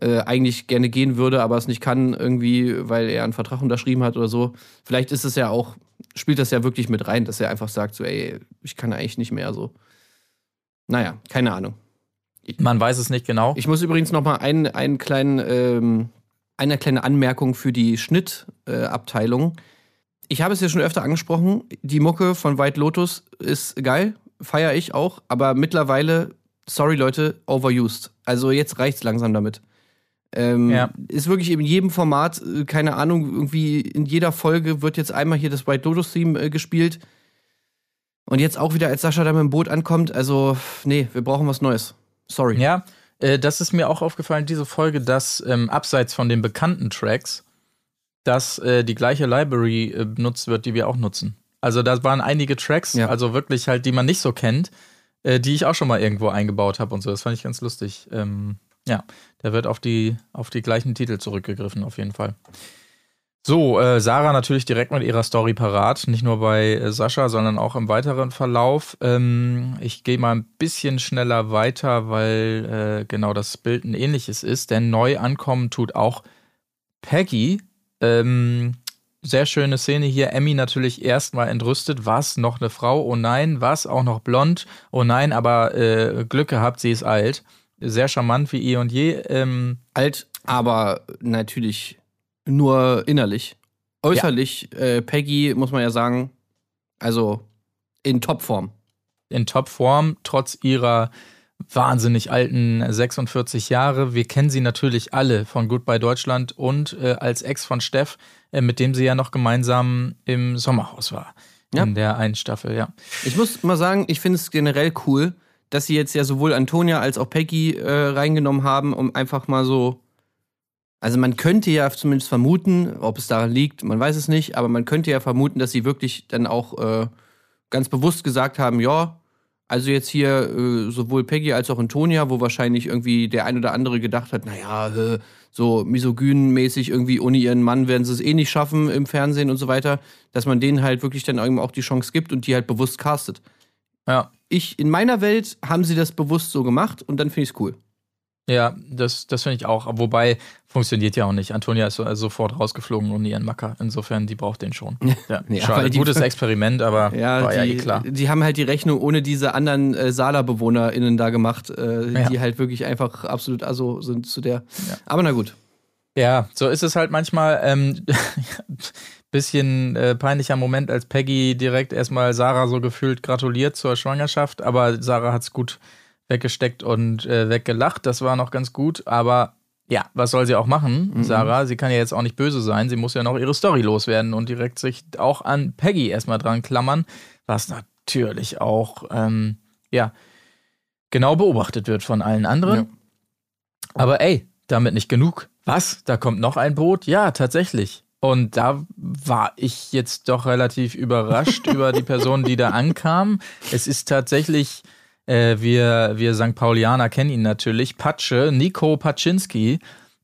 äh, eigentlich gerne gehen würde, aber es nicht kann, irgendwie, weil er einen Vertrag unterschrieben hat oder so. Vielleicht ist es ja auch, spielt das ja wirklich mit rein, dass er einfach sagt, so, ey, ich kann eigentlich nicht mehr so. Naja, keine Ahnung. Man weiß es nicht genau. Ich muss übrigens noch mal einen, einen kleinen, ähm, eine kleine Anmerkung für die Schnittabteilung. Äh, ich habe es ja schon öfter angesprochen, die Mucke von White Lotus ist geil, feiere ich auch, aber mittlerweile, sorry Leute, overused. Also jetzt reicht's langsam damit. Ähm, Ja. Ist wirklich in jedem Format, äh, keine Ahnung, irgendwie in jeder Folge wird jetzt einmal hier das White Lotus-Theme äh, gespielt. Und jetzt auch wieder, als Sascha da mit dem Boot ankommt, also, nee, wir brauchen was Neues. Sorry. Ja, äh, das ist mir auch aufgefallen, diese Folge, dass ähm, abseits von den bekannten Tracks, dass äh, die gleiche Library äh, benutzt wird, die wir auch nutzen. Also da waren einige Tracks, Ja. also wirklich halt, die man nicht so kennt, äh, die ich auch schon mal irgendwo eingebaut habe und so. Das fand ich ganz lustig. Ähm, ja, da wird auf die, auf die gleichen Titel zurückgegriffen, auf jeden Fall. So, äh, Sarah natürlich direkt mit ihrer Story parat, nicht nur bei äh, Sascha, sondern auch im weiteren Verlauf. Ähm, ich gehe mal ein bisschen schneller weiter, weil äh, genau das Bild ein ähnliches ist, denn neu ankommen tut auch Peggy. Ähm, sehr schöne Szene hier. Emmy natürlich erstmal entrüstet. Was? Noch eine Frau? Oh nein. Was? Auch noch blond? Oh nein, aber äh, Glück gehabt, sie ist alt. sehr charmant wie eh und je. Ähm, Alt, aber natürlich nur innerlich. Äußerlich, äh, Peggy, muss man ja sagen, also in Topform. in Topform, trotz ihrer wahnsinnig alten 46 Jahre. Wir kennen sie natürlich alle von Goodbye Deutschland und äh, als Ex von Steff, äh, mit dem sie ja noch gemeinsam im Sommerhaus war. Ja. In der einen Staffel, ja. Ich muss mal sagen, ich finde es generell cool, dass sie jetzt ja sowohl Antonia als auch Peggy äh, reingenommen haben, um einfach mal so. Also man könnte ja zumindest vermuten, ob es daran liegt, man weiß es nicht, aber man könnte ja vermuten, dass sie wirklich dann auch äh, ganz bewusst gesagt haben, ja, also jetzt hier äh, sowohl Peggy als auch Antonia, wo wahrscheinlich irgendwie der ein oder andere gedacht hat, naja, äh, so misogynmäßig irgendwie ohne ihren Mann werden sie es eh nicht schaffen im Fernsehen und so weiter, dass man denen halt wirklich dann irgendwann auch die Chance gibt und die halt bewusst castet Ja, ich, in meiner Welt haben sie das bewusst so gemacht und dann finde ich es cool. Ja das, das finde ich auch. Wobei, funktioniert ja auch nicht. Antonia ist also sofort rausgeflogen ohne ihren Macker. Insofern, die braucht den schon. Ja, Ja, schade. die- Gutes Experiment, aber war ja die, eh klar. die haben halt die Rechnung ohne diese anderen äh, Sala-BewohnerInnen da gemacht, äh, Ja. die halt wirklich einfach absolut also sind zu der. Ja. Aber na gut. Ja, so ist es halt manchmal. Ähm, bisschen äh, peinlicher Moment, als Peggy direkt erstmal Sarah so gefühlt gratuliert zur Schwangerschaft, aber Sarah hat's gut weggesteckt und äh, weggelacht. Das war noch ganz gut, aber ja, was soll sie auch machen, Mhm. Sarah? Sie kann ja jetzt auch nicht böse sein. Sie muss ja noch ihre Story loswerden und direkt sich auch an Peggy erstmal dran klammern, was natürlich auch, ähm, ja, genau beobachtet wird von allen anderen. Ja. Aber ey, damit nicht genug. Was? Da kommt noch ein Boot? Ja, tatsächlich. Und da war ich jetzt doch relativ überrascht über die Person, die da ankam. Es ist tatsächlich, äh, wir, wir St. Paulianer kennen ihn natürlich, Patsche, Nico Paczynski.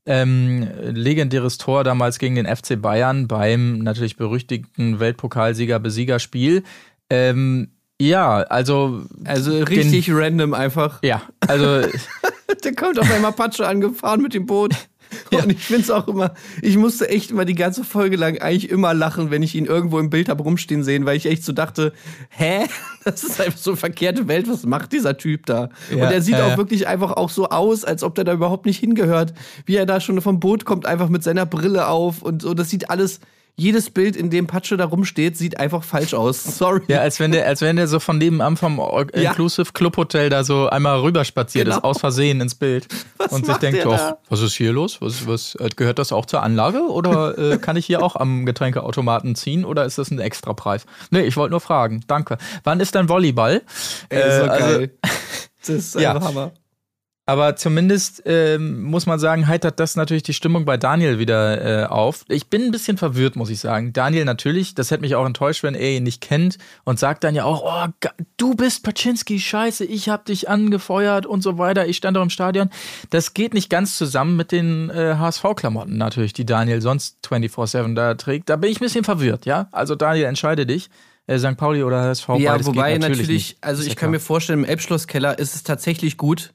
Ähm, legendäres Tor damals gegen den FC Bayern beim natürlich berüchtigten Weltpokalsieger-Besiegerspiel. Ähm, ja, also, Also richtig random einfach. ja, also Der kommt auf einmal Patsche angefahren mit dem Boot. Und ich finde es auch immer, ich musste echt immer die ganze Folge lang eigentlich immer lachen, wenn ich ihn irgendwo im Bild habe rumstehen sehen, weil ich echt so dachte, hä? Das ist einfach so eine verkehrte Welt, was macht dieser Typ da? Ja, und er sieht äh. auch wirklich einfach auch so aus, als ob der da überhaupt nicht hingehört. Wie er da schon vom Boot kommt, einfach mit seiner Brille auf und so. Das sieht alles, jedes Bild, in dem Patsche da rumsteht, sieht einfach falsch aus. Sorry. Ja, als wenn der, als wenn der so von nebenan vom Ja. Inclusive Club Hotel da so einmal rüberspaziert Genau. ist, aus Versehen ins Bild. Was und sich denkt, doch, was ist hier los? Was, was, äh, gehört das auch zur Anlage? Oder äh, kann ich hier auch am Getränkeautomaten ziehen? Oder ist das ein Extrapreis? Nee, ich wollte nur fragen. Danke. Wann ist dann Volleyball? Ey, so Äh, also- geil. Das ist Ja. einfach Hammer. Aber zumindest ähm, muss man sagen, heitert das natürlich die Stimmung bei Daniel wieder äh, auf. Ich bin ein bisschen verwirrt, muss ich sagen. Daniel natürlich, das hätte mich auch enttäuscht, wenn er ihn nicht kennt und sagt dann ja auch, oh, du bist Paczynski, scheiße, ich hab dich angefeuert und so weiter, ich stand doch im Stadion. Das geht nicht ganz zusammen mit den äh, HSV-Klamotten natürlich, die Daniel sonst 24-7 da trägt. Da bin ich ein bisschen verwirrt, ja? Also Daniel, entscheide dich. Äh, St. Pauli oder HSV, Ja, wobei natürlich, natürlich, also ich kann klar. mir vorstellen, im Elbschlosskeller ist es tatsächlich gut,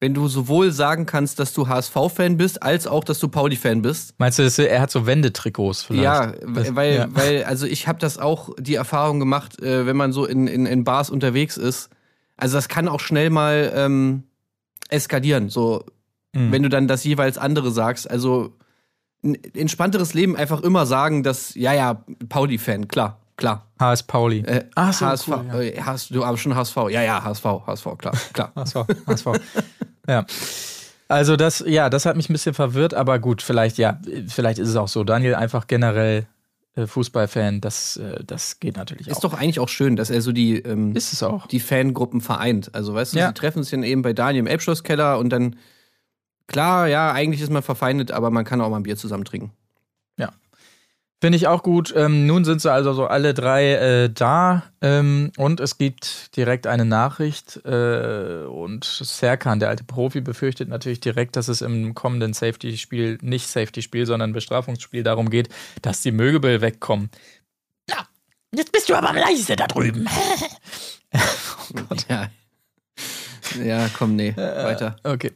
wenn du sowohl sagen kannst, dass du HSV-Fan bist, als auch, dass du Pauli-Fan bist. Meinst du, er hat so Wendetrikots vielleicht? Ja, Das- weil, ja. weil, also ich habe das auch die Erfahrung gemacht, äh, wenn man so in, in, in Bars unterwegs ist. Also das kann auch schnell mal ähm, eskalieren, so Mhm. wenn du dann das jeweils andere sagst. Also ein entspannteres Leben einfach immer sagen, dass, ja, ja, Pauli-Fan, klar, klar. HS Pauli. Äh, Ach so, HSV, cool, ja. hast du aber schon HSV. Ja, ja, HSV, HSV, klar, klar. HSV, HSV. ja. Also das, ja, das hat mich ein bisschen verwirrt, aber gut, vielleicht, ja, vielleicht ist es auch so. Daniel einfach generell äh, Fußballfan, das, äh, das geht natürlich Ist auch. doch eigentlich auch schön, dass er so die, ähm, ist es auch. die Fangruppen vereint. Also, weißt du, Ja. sie treffen sich dann eben bei Daniel im Elbschlosskeller und dann, klar, ja, eigentlich ist man verfeindet, aber man kann auch mal ein Bier zusammen trinken. Finde ich auch gut. Ähm, nun sind sie also so alle drei äh, da ähm, und es gibt direkt eine Nachricht äh, und Serkan, der alte Profi, befürchtet natürlich direkt, dass es im kommenden Safety-Spiel, nicht Safety-Spiel, sondern Bestrafungsspiel darum geht, dass die Möbel wegkommen. Ja, jetzt bist du aber leise da drüben. Ja. Ja, komm, nee, weiter. Okay.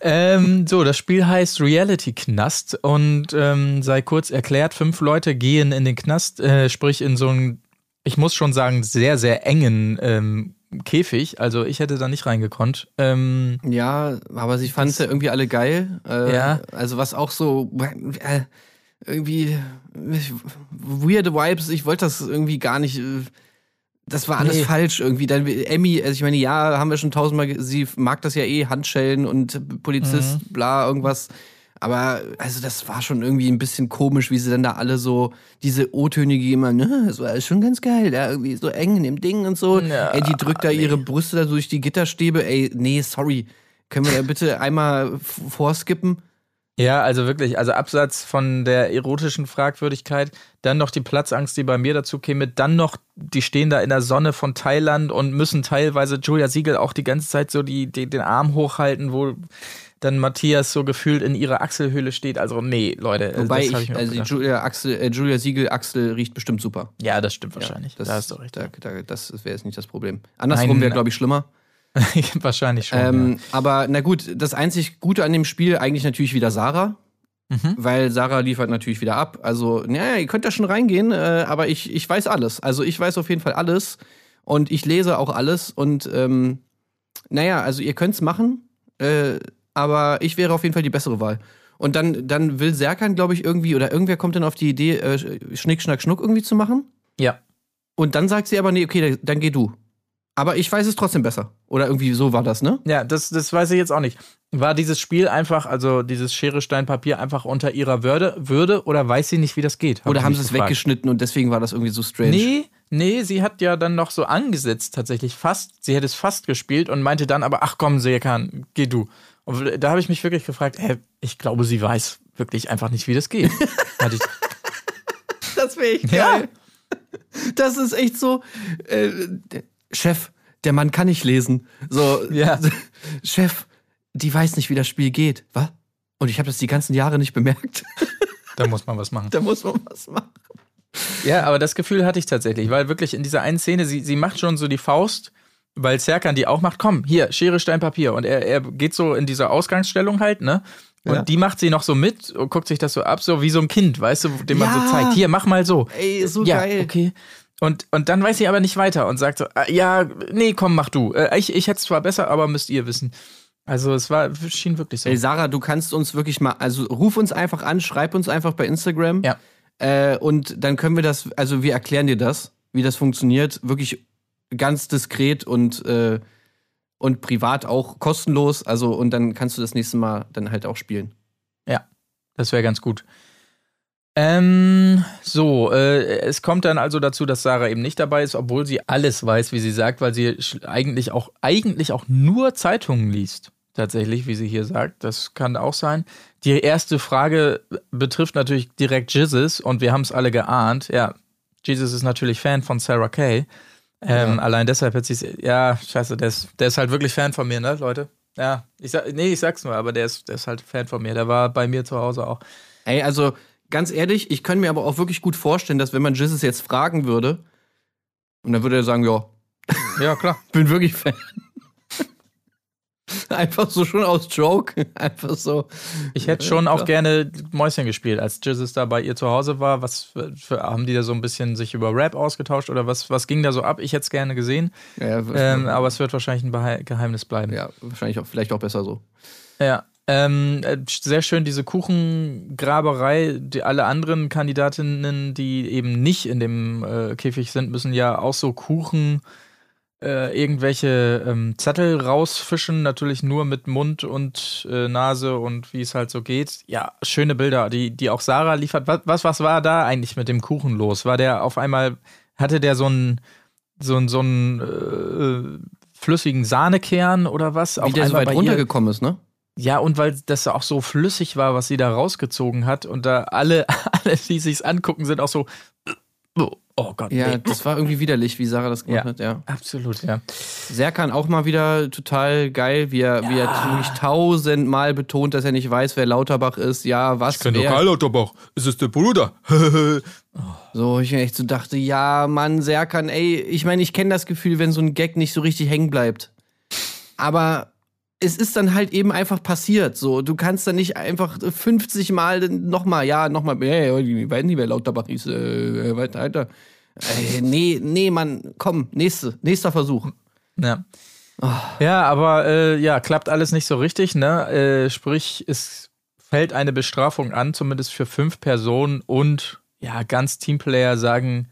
ähm, so, das Spiel heißt Reality Knast und ähm, sei kurz erklärt, fünf Leute gehen in den Knast, äh, sprich in so einen, ich muss schon sagen, sehr, sehr engen ähm, Käfig. Also ich hätte da nicht reingekonnt. Ähm, Ja, aber sie fanden es ja irgendwie alle geil. Äh, Ja. Also was auch so äh, irgendwie weirde Vibes. Ich wollte das irgendwie gar nicht. äh, Das war alles Nee. falsch irgendwie. Dann Emmy, also ich meine, ja, haben wir schon tausendmal. Sie mag das ja eh, Handschellen und Polizist, Mhm. bla irgendwas. Aber also das war schon irgendwie ein bisschen komisch, wie sie dann da alle so diese O-Tönige immer, ne, das war schon ganz geil, da irgendwie so eng in dem Ding und so. Ja, ey, die drückt da ihre Brüste da durch die Gitterstäbe. Ey, nee, sorry. Können wir da bitte einmal vorskippen? Ja, also wirklich, also Absatz von der erotischen Fragwürdigkeit, dann noch die Platzangst, die bei mir dazu käme, dann noch, die stehen da in der Sonne von Thailand und müssen teilweise Julia Siegel auch die ganze Zeit so die, die, den Arm hochhalten, wo dann Matthias so gefühlt in ihrer Achselhöhle steht. Also nee, Leute, Wobei ich, auch also. Julia, Achsel, äh, Julia Siegel Achsel riecht bestimmt super. Ja, das stimmt wahrscheinlich. Das, da hast du recht. Da, da, das wäre jetzt nicht das Problem. Andersrum wäre, glaube ich, schlimmer. wahrscheinlich schon. Ähm, Aber na gut, das einzig Gute an dem Spiel eigentlich natürlich wieder Sarah. Mhm. Weil Sarah liefert natürlich wieder ab. Also, naja, ihr könnt da schon reingehen, äh, aber ich, ich weiß alles. Also ich weiß auf jeden Fall alles und ich lese auch alles und ähm, naja, also ihr könnt's machen, äh, aber ich wäre auf jeden Fall die bessere Wahl. Und dann, dann will Serkan, glaube ich, irgendwie, oder irgendwer kommt dann auf die Idee, äh, Schnick, Schnack, Schnuck irgendwie zu machen. ja. Und dann sagt sie aber, nee, okay, dann geh du. Aber ich weiß es trotzdem besser. Oder irgendwie so war das, ne? Ja, das, das weiß ich jetzt auch nicht. War dieses Spiel einfach, also dieses Schere, Stein, Papier einfach unter ihrer Würde, Würde oder weiß sie nicht, wie das geht? Oder haben sie es gefragt. weggeschnitten und deswegen war das irgendwie so strange? Nee, nee, sie hat ja dann noch so angesetzt, tatsächlich fast. Sie hätte es fast gespielt und meinte dann aber, ach komm, Seekan, geh du. Und da habe ich mich wirklich gefragt, hä, ich glaube, sie weiß wirklich einfach nicht, wie das geht. Ich, Das wäre echt Ja. geil. Das ist echt so. Äh, Chef, der Mann kann nicht lesen. So, Ja. Chef, die weiß nicht, wie das Spiel geht. Was? Und ich habe das die ganzen Jahre nicht bemerkt. da muss man was machen. da muss man was machen. Ja, aber das Gefühl hatte ich tatsächlich, weil wirklich in dieser einen Szene, sie, sie macht schon so die Faust, weil Serkan die auch macht, komm, hier, Schere, Stein, Papier. Und er, er geht so in dieser Ausgangsstellung halt, ne? Und Ja. die macht sie noch so mit und guckt sich das so ab, so wie so ein Kind, weißt du, dem man Ja. so zeigt, hier, mach mal so. Ey, so ja, geil. okay. Und, und dann weiß sie aber nicht weiter und sagt so, ah, ja, nee, komm, mach du. Äh, Ich, ich hätte es zwar besser, aber müsst ihr wissen. Also es war, schien wirklich so. Ey, Sarah, du kannst uns wirklich mal, also ruf uns einfach an, schreib uns einfach bei Instagram. Ja. Äh, und dann können wir das, also wir erklären dir das, wie das funktioniert, wirklich ganz diskret und, äh, und privat auch kostenlos. Also, und dann kannst du das nächste Mal dann halt auch spielen. Das wäre ganz gut. Ähm, so, äh, es kommt dann also dazu, dass Sarah eben nicht dabei ist, obwohl sie alles weiß, wie sie sagt, weil sie eigentlich auch, eigentlich auch nur Zeitungen liest. Tatsächlich, wie sie hier sagt. Das kann auch sein. Die erste Frage betrifft natürlich direkt Jesus und wir haben es alle geahnt. Ja, Jesus ist natürlich Fan von Sarah Kay. Ähm, Ja. Allein deshalb hat sie es, ja, scheiße, der ist, der ist halt wirklich Fan von mir, ne, Leute? Ja, ich sag, nee, ich sag's nur, aber der ist, der ist halt Fan von mir. Der war bei mir zu Hause auch. Ey, also ganz ehrlich, ich kann mir aber auch wirklich gut vorstellen, dass wenn man Jesus jetzt fragen würde, und dann würde er sagen, ja, Ja, klar. bin wirklich Fan. Einfach so schon aus Joke. Einfach so. Ich hätte schon Ja, auch gerne Mäuschen gespielt, als Jesus da bei ihr zu Hause war. Was für, für, haben die da so ein bisschen sich über Rap ausgetauscht oder was, was ging da so ab? Ich hätte es gerne gesehen, Ja, ähm, aber es wird wahrscheinlich ein Geheimnis bleiben. ja, wahrscheinlich auch, vielleicht auch besser so. Ja. Ähm, äh, sehr schön diese Kuchengraberei. Die, alle anderen Kandidatinnen, die eben nicht in dem äh, Käfig sind, müssen ja auch so Kuchen, äh, irgendwelche ähm, Zettel rausfischen, natürlich nur mit Mund und äh, Nase und wie es halt so geht. Ja, schöne Bilder, die, die auch Sarah liefert. Was, was, was war da eigentlich mit dem Kuchen los? War der auf einmal, hatte der so einen so einen, so einen äh, flüssigen Sahnekern oder was? Wie auf der so weit runtergekommen ist, ne? Ja, und weil das auch so flüssig war, was sie da rausgezogen hat und da alle, alle, die sich's angucken, sind auch so, oh, oh Gott. Ja, nee. das war irgendwie widerlich, wie Sarah das gemacht Ja. hat, ja. Absolut, ja. Serkan auch mal wieder total geil, wie er, wie er wirklich tausendmal betont, dass er nicht weiß, wer Lauterbach ist. Ja, was wer. Lauterbach, es ist der Bruder. So, ich echt so dachte, ja, Mann, Serkan, ey, ich meine, ich kenne das Gefühl, wenn so ein Gag nicht so richtig hängen bleibt. Aber es ist dann halt eben einfach passiert. So, du kannst dann nicht einfach 50 Mal nochmal, ja, nochmal, hey, ich weiß nicht, wer Lauterbach ist, äh, weiter, weiter. Ey, nee, nee, Mann, komm, nächste, nächster Versuch. Ja. Ja, aber äh, ja, klappt alles nicht so richtig, ne? Äh, sprich, es fällt eine Bestrafung an, zumindest für fünf Personen und ja, ganz Teamplayer sagen,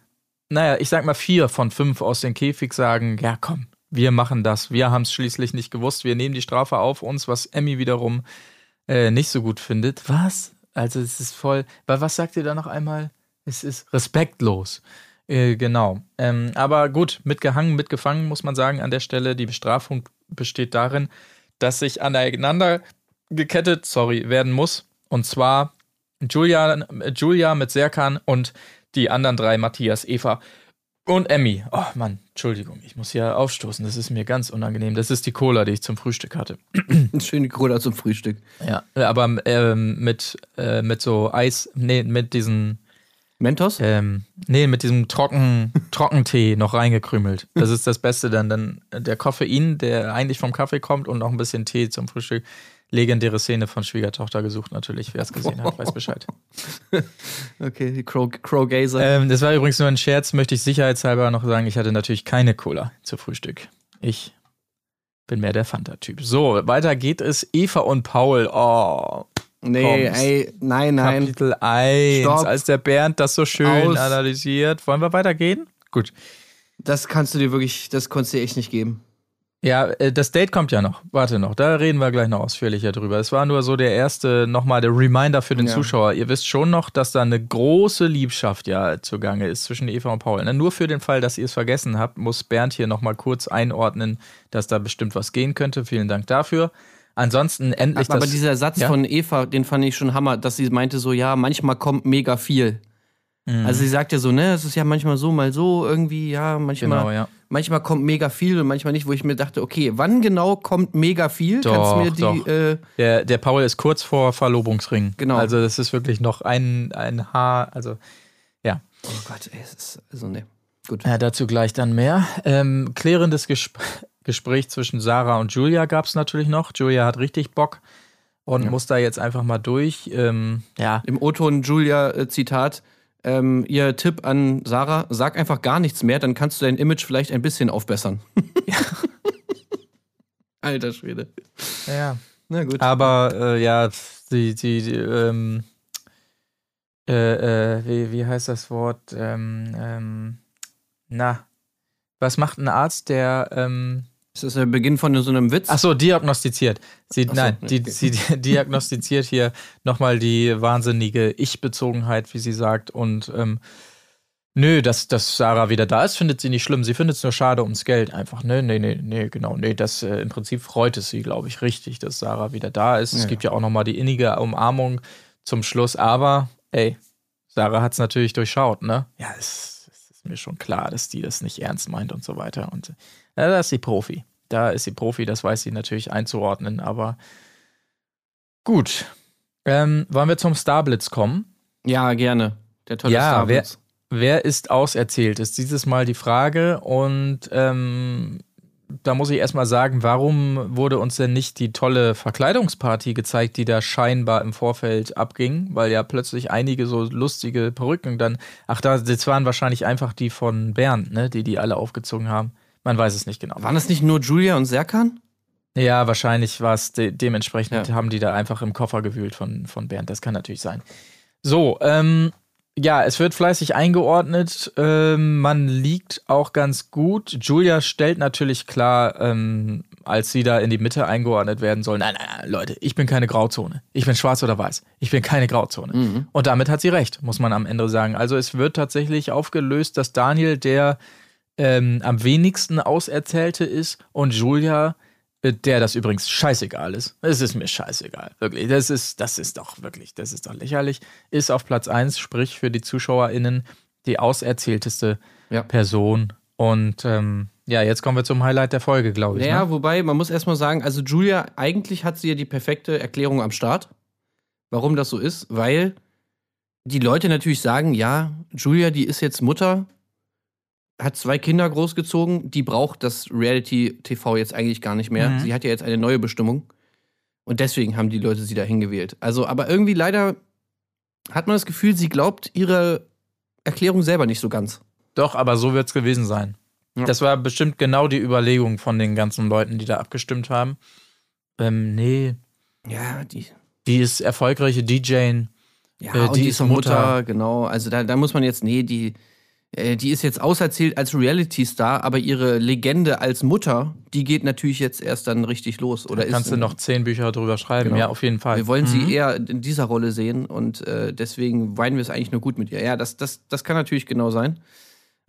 naja, ich sag mal vier von fünf aus dem Käfig sagen, ja komm, wir machen das. Wir haben es schließlich nicht gewusst. Wir nehmen die Strafe auf uns, was Emmy wiederum äh, nicht so gut findet. Was? Also es ist voll. Weil was sagt ihr da noch einmal? Es ist respektlos. Äh, genau. Ähm, aber gut, mitgehangen, mitgefangen, muss man sagen, an der Stelle. Die Bestrafung besteht darin, dass sich aneinander gekettet, sorry, werden muss. Und zwar Julia, Julia mit Serkan und die anderen drei, Matthias, Eva und Emmy. Oh Mann, Entschuldigung, ich muss hier aufstoßen. Das ist mir ganz unangenehm. Das ist die Cola, die ich zum Frühstück hatte. Schöne Cola zum Frühstück. Ja, aber ähm, mit, äh, mit so Eis, nee, mit diesen Mentos? Ähm, nee, mit diesem trocken, Trockentee noch reingekrümelt. Das ist das Beste dann. Dann der Koffein, der eigentlich vom Kaffee kommt und noch ein bisschen Tee zum Frühstück. Legendäre Szene von Schwiegertochter gesucht, natürlich. Wer es gesehen hat, weiß Bescheid. okay, die Crow, Crow Gazer. Ähm, das war übrigens nur ein Scherz, möchte ich sicherheitshalber noch sagen. Ich hatte natürlich keine Cola zu Frühstück. Ich bin mehr der Fanta-Typ. So, weiter geht es. Eva und Paul. Oh, Nee, ey, nein, nein. Kapitel 1, Stopp. als der Bernd das so schön Aus. analysiert. Wollen wir weitergehen? Gut. Das kannst du dir wirklich, das konntest du dir echt nicht geben. Ja, äh, das Date kommt ja noch. Warte noch, da reden wir gleich noch ausführlicher drüber. Es war nur so der erste, nochmal der Reminder für den Ja. Zuschauer. Ihr wisst schon noch, dass da eine große Liebschaft ja zugange ist zwischen Eva und Paul. Ne? Nur für den Fall, dass ihr es vergessen habt, muss Bernd hier nochmal kurz einordnen, dass da bestimmt was gehen könnte. Vielen Dank dafür. Ansonsten endlich Aber das. dieser Satz Ja? von Eva, den fand ich schon Hammer, dass sie meinte so, ja, manchmal kommt mega viel. Mhm. Also sie sagt ja so, ne, es ist ja manchmal so, mal so, irgendwie, ja, manchmal, Genau, ja. manchmal kommt mega viel und manchmal nicht, wo ich mir dachte, okay, wann genau kommt mega viel? Kannst Doch, du mir die, äh, Der, der Paul ist kurz vor Verlobungsring. Genau. Also das ist wirklich noch ein, ein Haar. Also ja. oh Gott, ey, es ist, also ne, gut. Ja, dazu gleich dann mehr. Ähm, klärendes Gesp Gespräch zwischen Sarah und Julia gab es natürlich noch. Julia hat richtig Bock und muss da jetzt einfach mal durch. Ähm, ja, Im O-Ton Julia äh, Zitat, ähm, ihr Tipp an Sarah, sag einfach gar nichts mehr, dann kannst du dein Image vielleicht ein bisschen aufbessern. Alter Schwede. ja. Na gut. Aber äh, ja, die, die, die ähm, äh, äh, wie, wie heißt das Wort? Ähm, ähm, na, was macht ein Arzt, der ähm, Ist das der Beginn von so einem Witz? Ach so, diagnostiziert. Sie, so, nein, okay. die, sie diagnostiziert hier nochmal die wahnsinnige Ich-Bezogenheit, wie sie sagt. Und ähm, nö, dass, dass Sarah wieder da ist, findet sie nicht schlimm. Sie findet es nur schade ums Geld einfach. Nee, nee, nee, nee, genau. Nee, das äh, im Prinzip freut es sie, glaube ich, richtig, dass Sarah wieder da ist. Es Ja. gibt ja auch nochmal die innige Umarmung zum Schluss. Aber, ey, Sarah hat es natürlich durchschaut, ne? Ja, es, es ist mir schon klar, dass die das nicht ernst meint und so weiter. Und ja, da ist sie Profi. Da ist sie Profi, das weiß sie natürlich einzuordnen, aber gut. Ähm, wollen wir zum Starblitz kommen? Ja, gerne. Der tolle Ja, Starblitz. Wer ist auserzählt, ist dieses Mal die Frage. Und ähm, da muss ich erstmal sagen, warum wurde uns denn nicht die tolle Verkleidungsparty gezeigt, die da scheinbar im Vorfeld abging? Weil ja plötzlich einige so lustige Perücken dann. Ach, da, das waren wahrscheinlich einfach die von Bernd, ne, die die alle aufgezogen haben. Man weiß es nicht genau. Waren das nicht nur Julia und Serkan? Ja, wahrscheinlich war es de dementsprechend, Ja. haben die da einfach im Koffer gewühlt von, von Bernd. Das kann natürlich sein. So, ähm, ja, es wird fleißig eingeordnet. Ähm, man liegt auch ganz gut. Julia stellt natürlich klar, ähm, als sie da in die Mitte eingeordnet werden soll, nein, nein, nein, Leute, ich bin keine Grauzone. Ich bin schwarz oder weiß. Ich bin keine Grauzone. Und damit hat sie recht, muss man am Ende sagen. Also es wird tatsächlich aufgelöst, dass Daniel der ähm, am wenigsten Auserzählte ist und Julia, äh, der das übrigens scheißegal ist. Es ist mir scheißegal, wirklich. Das ist, das ist doch wirklich, das ist doch lächerlich. Ist auf Platz 1, sprich für die ZuschauerInnen die auserzählteste Ja. Person. Und ähm, ja, jetzt kommen wir zum Highlight der Folge, glaube ich. Naja, Ne? wobei, man muss erstmal sagen, also Julia, eigentlich hat sie ja die perfekte Erklärung am Start, warum das so ist, weil die Leute natürlich sagen, ja, Julia, die ist jetzt Mutter, hat zwei Kinder großgezogen, die braucht das Reality-TV jetzt eigentlich gar nicht mehr. Mhm. Sie hat ja jetzt eine neue Bestimmung. Und deswegen haben die Leute sie da hingewählt. Also, aber irgendwie leider hat man das Gefühl, sie glaubt ihre Erklärung selber nicht so ganz. Doch, aber so wird es gewesen sein. Ja. Das war bestimmt genau die Überlegung von den ganzen Leuten, die da abgestimmt haben. Ähm, nee, Ja, die. die ist erfolgreiche DJ. Ja, Äh, die die ist Mutter, Mutter. genau. Also da, da muss man jetzt, nee, die, die ist jetzt auserzählt als Reality-Star, aber ihre Legende als Mutter, die geht natürlich jetzt erst dann richtig los. Oder Da kannst ist, du noch zehn Bücher drüber schreiben, Genau. ja, auf jeden Fall. Wir wollen Mhm. sie eher in dieser Rolle sehen und äh, deswegen weinen wir es eigentlich nur gut mit ihr. Ja, das, das, das kann natürlich genau sein.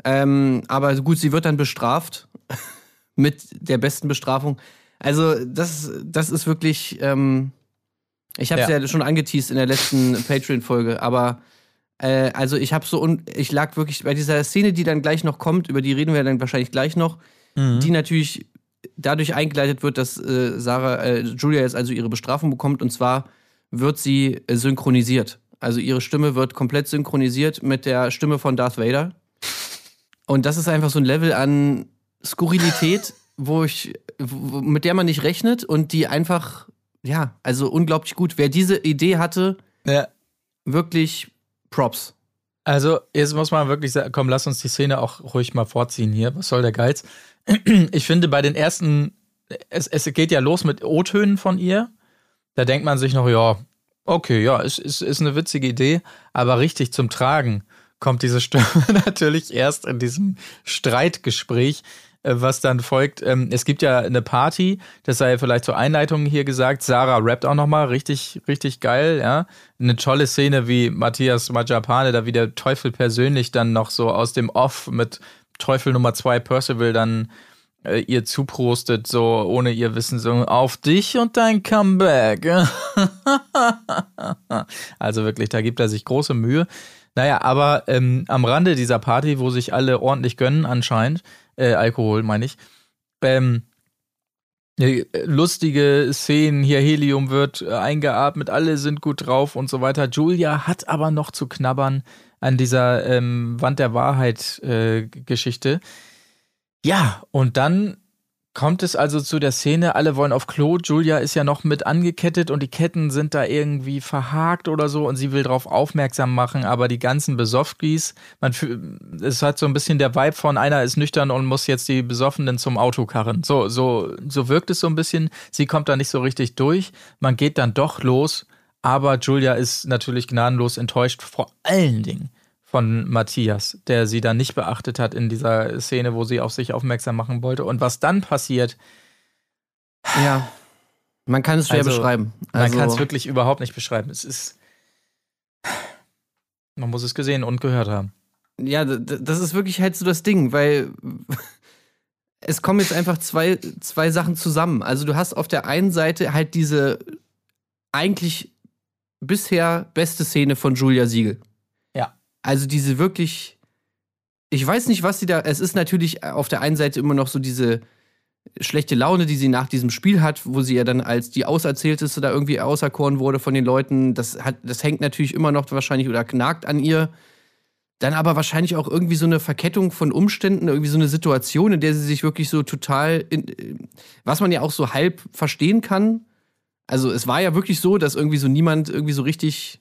Ähm, aber gut, sie wird dann bestraft mit der besten Bestrafung. Also, das, das ist wirklich. Ähm, ich habe es Ja. ja. schon angeteased in der letzten Patreon-Folge, aber äh, also ich habe so un ich lag wirklich bei dieser Szene, die dann gleich noch kommt, über die reden wir dann wahrscheinlich gleich noch, Mhm. die natürlich dadurch eingeleitet wird, dass äh, Sarah, äh, Julia jetzt also ihre Bestrafung bekommt und zwar wird sie äh, synchronisiert. Also ihre Stimme wird komplett synchronisiert mit der Stimme von Darth Vader. Und das ist einfach so ein Level an Skurrilität, wo ich, wo, mit der man nicht rechnet und die einfach, ja, also unglaublich gut. Wer diese Idee hatte, Ja. wirklich Props. Also, jetzt muss man wirklich sagen, komm, lass uns die Szene auch ruhig mal vorziehen hier. Was soll der Geiz? Ich finde, bei den ersten, es, es geht ja los mit O-Tönen von ihr. Da denkt man sich noch, ja, okay, ja, ist, ist, ist eine witzige Idee, aber richtig zum Tragen kommt diese Stimme natürlich erst in diesem Streitgespräch, was dann folgt. Ähm, Es gibt ja eine Party, das sei vielleicht zur Einleitung hier gesagt. Sarah rappt auch nochmal, richtig, richtig geil, ja. Eine tolle Szene, wie Matthias Majapane, da wie der Teufel persönlich dann noch so aus dem Off mit Teufel Nummer zwei Percival dann äh, ihr zuprostet, so ohne ihr Wissen, so auf dich und dein Comeback. also wirklich, da gibt er sich große Mühe. Naja, aber ähm, am Rande dieser Party, wo sich alle ordentlich gönnen, anscheinend, äh, Alkohol meine ich, ähm, äh, lustige Szenen, hier Helium wird äh, eingeatmet, alle sind gut drauf und so weiter. Julia hat aber noch zu knabbern an dieser ähm, Wand der Wahrheit äh, Geschichte. Ja, und dann kommt es also zu der Szene, alle wollen auf Klo, Julia ist ja noch mit angekettet und die Ketten sind da irgendwie verhakt oder so und sie will darauf aufmerksam machen, aber die ganzen Besoffkis, man es hat so ein bisschen der Vibe von einer ist nüchtern und muss jetzt die Besoffenen zum Auto karren. So, so, so wirkt es so ein bisschen. Sie kommt da nicht so richtig durch. Man geht dann doch los, aber Julia ist natürlich gnadenlos enttäuscht, vor allen Dingen von Matthias, der sie dann nicht beachtet hat in dieser Szene, wo sie auf sich aufmerksam machen wollte. Und was dann passiert, Ja. Man kann es schwer Also, beschreiben. man Also, kann es wirklich überhaupt nicht beschreiben. Es ist. Man muss es gesehen und gehört haben. Ja, das ist wirklich halt so das Ding, weil es kommen jetzt einfach zwei, zwei Sachen zusammen. Also du hast auf der einen Seite halt diese eigentlich bisher beste Szene von Julia Siegel. Also diese wirklich, ich weiß nicht, was sie da, es ist natürlich auf der einen Seite immer noch so diese schlechte Laune, die sie nach diesem Spiel hat, wo sie ja dann als die Auserzählteste da irgendwie auserkoren wurde von den Leuten. Das, hat, das hängt natürlich immer noch wahrscheinlich oder knagt an ihr. Dann aber wahrscheinlich auch irgendwie so eine Verkettung von Umständen, irgendwie so eine Situation, in der sie sich wirklich so total, in, was man ja auch so halb verstehen kann. Also es war ja wirklich so, dass irgendwie so niemand irgendwie so richtig,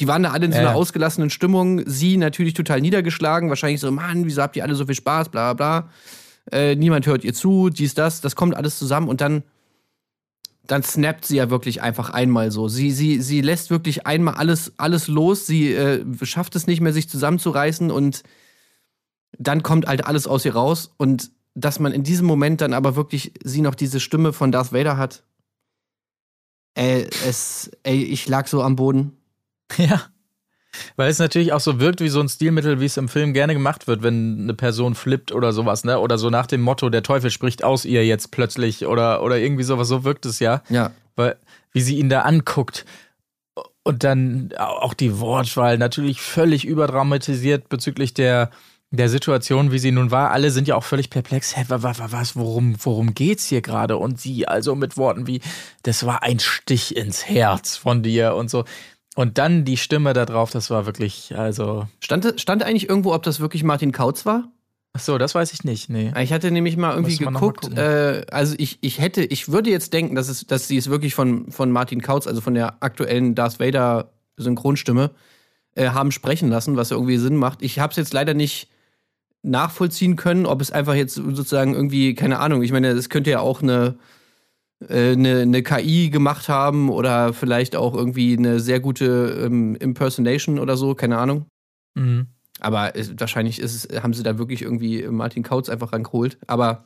die waren da alle in so einer ja. ausgelassenen Stimmung. Sie natürlich total niedergeschlagen, wahrscheinlich so, Mann, wieso habt ihr alle so viel Spaß, bla bla bla. Äh, niemand hört ihr zu, dies, das, das kommt alles zusammen und dann, dann snappt sie ja wirklich einfach einmal so. Sie, sie, sie lässt wirklich einmal alles, alles los, sie äh, schafft es nicht mehr, sich zusammenzureißen und dann kommt halt alles aus ihr raus und dass man in diesem Moment dann aber wirklich sie noch diese Stimme von Darth Vader hat. Ey, es, ey, ich lag so am Boden. Ja. Weil es natürlich auch so wirkt wie so ein Stilmittel, wie es im Film gerne gemacht wird, wenn eine Person flippt oder sowas, ne? Oder so nach dem Motto, der Teufel spricht aus ihr jetzt plötzlich oder, oder irgendwie sowas, so wirkt es ja. Ja. Weil, wie sie ihn da anguckt. Und dann auch die Wortwahl natürlich völlig überdramatisiert bezüglich der, der Situation, wie sie nun war. Alle sind ja auch völlig perplex. Hä, wa- wa- wa- was, worum, worum geht's hier gerade? Und sie also mit Worten wie, das war ein Stich ins Herz von dir und so. Und dann die Stimme da drauf, das war wirklich, also, Stand, stand eigentlich irgendwo, ob das wirklich Martin Kautz war? ach so, das weiß ich nicht, nee. Ich hatte nämlich mal irgendwie mal geguckt, gucken. äh, also ich, ich hätte, ich würde jetzt denken, dass, es, dass sie es wirklich von, von Martin Kautz, also von der aktuellen Darth Vader Synchronstimme, äh, haben sprechen lassen, was irgendwie Sinn macht. Ich habe es jetzt leider nicht nachvollziehen können, ob es einfach jetzt sozusagen irgendwie, keine Ahnung, ich meine, es könnte ja auch eine, eine, eine KI gemacht haben oder vielleicht auch irgendwie eine sehr gute ähm, Impersonation oder so, keine Ahnung. Mhm. Aber es, wahrscheinlich ist es, haben sie da wirklich irgendwie Martin Kautz einfach rangeholt. Aber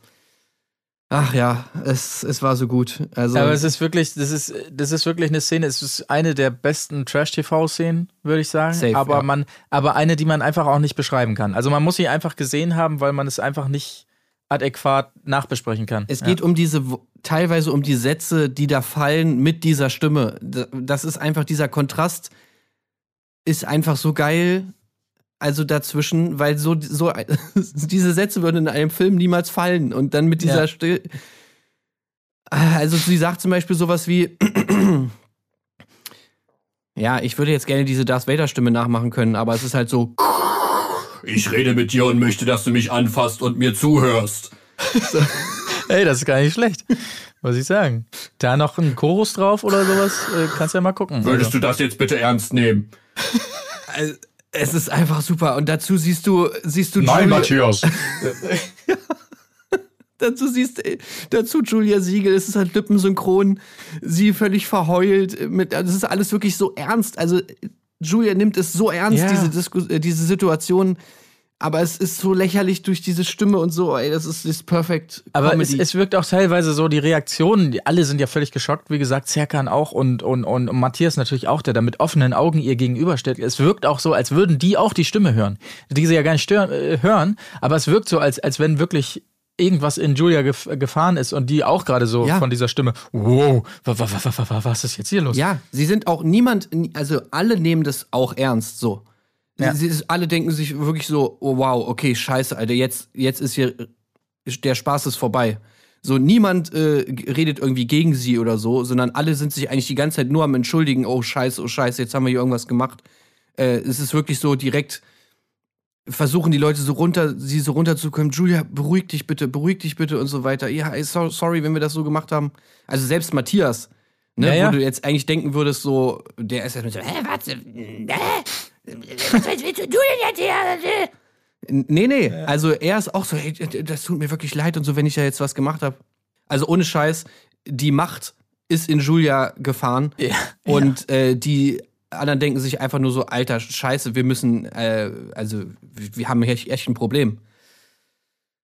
ach ja, es, es war so gut. Also, Aber es ist wirklich, das ist, das ist wirklich eine Szene, es ist eine der besten Trash-TV-Szenen, würde ich sagen. Safe, aber ja. man, aber eine, die man einfach auch nicht beschreiben kann. Also man muss sie einfach gesehen haben, weil man es einfach nicht adäquat nachbesprechen kann. Es geht um diese, teilweise um die Sätze, die da fallen mit dieser Stimme. Das ist einfach dieser Kontrast, ist einfach so geil. Also dazwischen, weil so, so diese Sätze würden in einem Film niemals fallen. Und dann mit dieser Ja. Still. Also sie sagt zum Beispiel sowas wie. Ja, ich würde jetzt gerne diese Darth Vader-Stimme nachmachen können, aber es ist halt so. Ich rede mit dir und möchte, dass du mich anfasst und mir zuhörst. Ey, das ist gar nicht schlecht. Muss ich sagen. Da noch ein Chorus drauf oder sowas, äh, kannst ja mal gucken. Würdest du das jetzt bitte ernst nehmen? Also, es ist einfach super. Und dazu siehst du, siehst du Nein, Julia- Matthias. Dazu siehst äh, dazu Julia Siegel, es ist halt lippensynchron, sie völlig verheult, mit, also es ist alles wirklich so ernst. Also Julia nimmt es so ernst, Ja. diese, Disku äh, diese Situation, aber es ist so lächerlich durch diese Stimme und so, ey, das ist, das ist perfekt. Aber es, es wirkt auch teilweise so, die Reaktionen, die, alle sind ja völlig geschockt, wie gesagt, Serkan auch und, und, und Matthias natürlich auch, der da mit offenen Augen ihr gegenübersteht. Es wirkt auch so, als würden die auch die Stimme hören, die sie ja gar nicht stören, äh, hören, aber es wirkt so, als, als wenn wirklich irgendwas in Julia gef gefahren ist und die auch gerade so Ja. von dieser Stimme, wow, wa, wa, wa, wa, wa, was ist jetzt hier los? Ja, sie sind auch niemand, also alle nehmen das auch ernst so. Ja. Sie, sie, alle denken sich wirklich so, oh wow, okay, scheiße, Alter, jetzt, jetzt ist hier, der Spaß ist vorbei. So, niemand äh, redet irgendwie gegen sie oder so, sondern alle sind sich eigentlich die ganze Zeit nur am Entschuldigen, oh scheiße, oh scheiße, jetzt haben wir hier irgendwas gemacht. Äh, es ist wirklich so direkt, versuchen die Leute so runter, sie so runterzukommen, Julia, beruhig dich bitte, beruhig dich bitte und so weiter. Ja, sorry, wenn wir das so gemacht haben. Also selbst Matthias, ne, Ja, ja. wo du jetzt eigentlich denken würdest, so, der ist ja so, hä, was? Hä? Was willst du denn jetzt hier? Nee, nee, also er ist auch so, hey, das tut mir wirklich leid und so, wenn ich ja jetzt was gemacht habe. Also ohne Scheiß, die Macht ist in Julia gefahren Ja. und äh, die anderen denken sich einfach nur so, alter Scheiße, wir müssen, äh, also wir haben echt, echt ein Problem.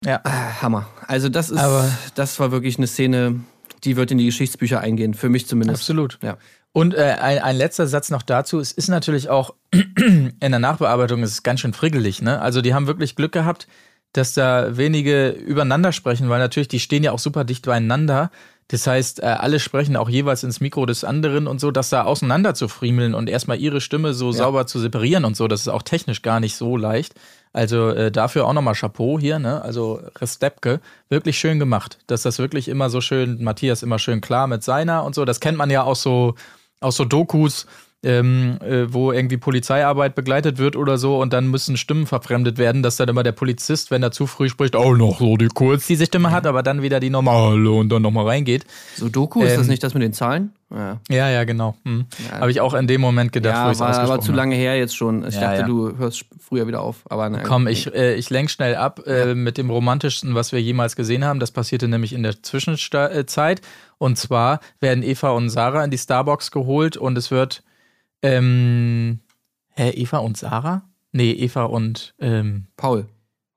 Ja. Äh, Hammer. Also das ist, Aber- das war wirklich eine Szene, die wird in die Geschichtsbücher eingehen, für mich zumindest. Absolut. Ja. Und äh, ein, ein letzter Satz noch dazu. Es ist natürlich auch in der Nachbearbeitung ist es ganz schön friggelig. Ne? Also die haben wirklich Glück gehabt, dass da wenige übereinander sprechen, weil natürlich die stehen ja auch super dicht beieinander. Das heißt, äh, alle sprechen auch jeweils ins Mikro des anderen und so, dass da auseinander zu friemeln und erstmal ihre Stimme so sauber zu separieren und so, das ist auch technisch gar nicht so leicht. Also äh, dafür auch nochmal Chapeau hier, ne? Also Restepke, wirklich schön gemacht, dass das wirklich immer so schön, Matthias immer schön klar mit seiner und so. Das kennt man ja auch so aus so Dokus, ähm, äh, wo irgendwie Polizeiarbeit begleitet wird oder so und dann müssen Stimmen verfremdet werden, dass dann immer der Polizist, wenn er zu früh spricht, auch noch so die kurz diese Stimme hat, aber dann wieder die normale und dann nochmal reingeht. So Doku, ist das Ähm, nicht das mit den Zahlen? Ja. Ja, ja, genau. Hm. Habe ich auch in dem Moment gedacht, wo Ja, ich es war aber ausgesprochen zu lange her jetzt schon. Ich Ja, dachte, ja. du hörst früher wieder auf. Aber nein. Komm, ich, äh, ich lenk schnell ab äh, mit dem romantischsten, was wir jemals gesehen haben. Das passierte nämlich in der Zwischenzeit. Und zwar werden Eva und Sarah in die Starbucks geholt und es wird. Ähm, hä, Eva und Sarah? Nee, Eva und ähm, Paul.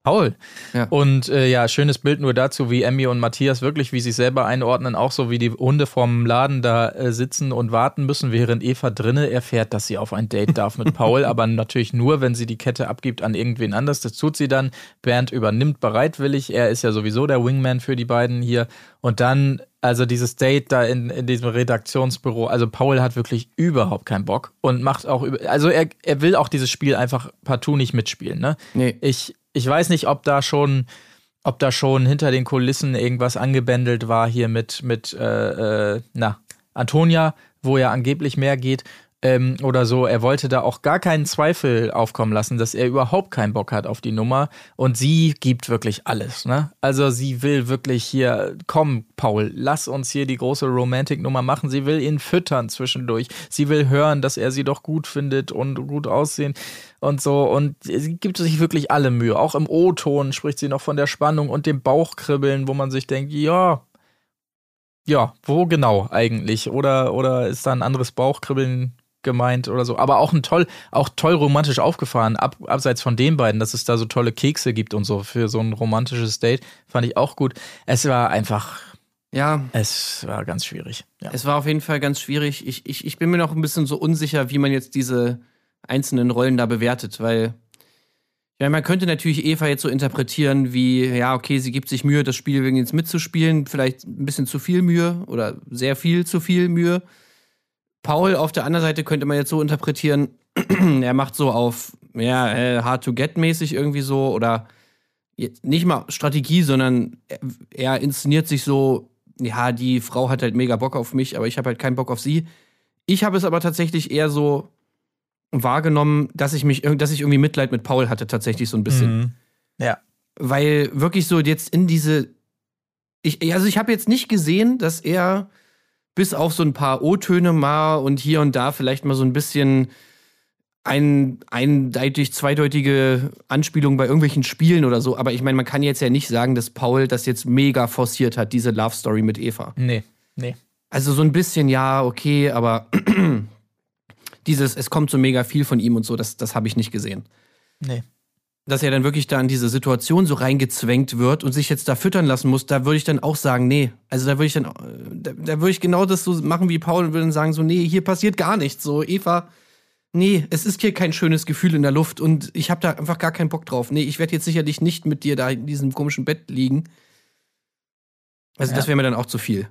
Paul. Ja. Und äh, ja, schönes Bild nur dazu, wie Emmy und Matthias wirklich, wie sie sich selber einordnen, auch so wie die Hunde vorm Laden da äh, sitzen und warten müssen, während Eva drinne erfährt, dass sie auf ein Date darf mit Paul, aber natürlich nur, wenn sie die Kette abgibt an irgendwen anders. Das tut sie dann. Bernd übernimmt bereitwillig. Er ist ja sowieso der Wingman für die beiden hier. Und dann, also dieses Date da in, in diesem Redaktionsbüro, also Paul hat wirklich überhaupt keinen Bock und macht auch, über, also er, er will auch dieses Spiel einfach partout nicht mitspielen, ne? Nee. Ich, ich weiß nicht, ob da schon, ob da schon hinter den Kulissen irgendwas angebändelt war hier mit, mit äh, äh, na, Antonia, wo ja angeblich mehr geht. Ähm, oder so, er wollte da auch gar keinen Zweifel aufkommen lassen, dass er überhaupt keinen Bock hat auf die Nummer. Und sie gibt wirklich alles, ne? Also sie will wirklich hier, komm, Paul, lass uns hier die große Romantic-Nummer machen. Sie will ihn füttern zwischendurch. Sie will hören, dass er sie doch gut findet und gut aussehen. Und so. Und sie gibt sich wirklich alle Mühe. Auch im O-Ton spricht sie noch von der Spannung und dem Bauchkribbeln, wo man sich denkt, ja, ja, wo genau eigentlich? Oder, oder ist da ein anderes Bauchkribbeln gemeint oder so? Aber auch ein toll, auch toll romantisch aufgefahren, ab, abseits von den beiden, dass es da so tolle Kekse gibt und so für so ein romantisches Date, fand ich auch gut. Es war einfach, Ja, es war ganz schwierig. Ja. es war auf jeden Fall ganz schwierig. Ich, ich, ich bin mir noch ein bisschen so unsicher, wie man jetzt diese einzelnen Rollen da bewertet, weil ja, man könnte natürlich Eva jetzt so interpretieren wie, ja, okay, sie gibt sich Mühe, das Spiel wegen jetzt mitzuspielen, vielleicht ein bisschen zu viel Mühe oder sehr viel zu viel Mühe. Paul auf der anderen Seite könnte man jetzt so interpretieren, er macht so auf, ja, äh, hard to get mäßig irgendwie so oder nicht mal Strategie, sondern er, er inszeniert sich so, ja, die Frau hat halt mega Bock auf mich, aber ich habe halt keinen Bock auf sie. Ich habe es aber tatsächlich eher so wahrgenommen, dass ich mich, dass ich irgendwie Mitleid mit Paul hatte, tatsächlich so ein bisschen. Mhm. Ja. Weil wirklich so jetzt in diese. Ich, also ich habe jetzt nicht gesehen, dass er bis auf so ein paar O-Töne mal und hier und da vielleicht mal so ein bisschen ein, eindeutig zweideutige Anspielungen bei irgendwelchen Spielen oder so. Aber ich meine, man kann jetzt ja nicht sagen, dass Paul das jetzt mega forciert hat, diese Love Story mit Eva. Nee, nee. Also so ein bisschen, ja, okay, aber dieses, es kommt so mega viel von ihm und so, das, das habe ich nicht gesehen. Nee. Dass er dann wirklich da in diese Situation so reingezwängt wird und sich jetzt da füttern lassen muss, da würde ich dann auch sagen, nee. Also da würde ich dann, da, da würde ich genau das so machen wie Paul und würde dann sagen, so, nee, hier passiert gar nichts. So, Eva, nee, es ist hier kein schönes Gefühl in der Luft und ich habe da einfach gar keinen Bock drauf. Nee, ich werde jetzt sicherlich nicht mit dir da in diesem komischen Bett liegen. Also Ja. das wäre mir dann auch zu viel.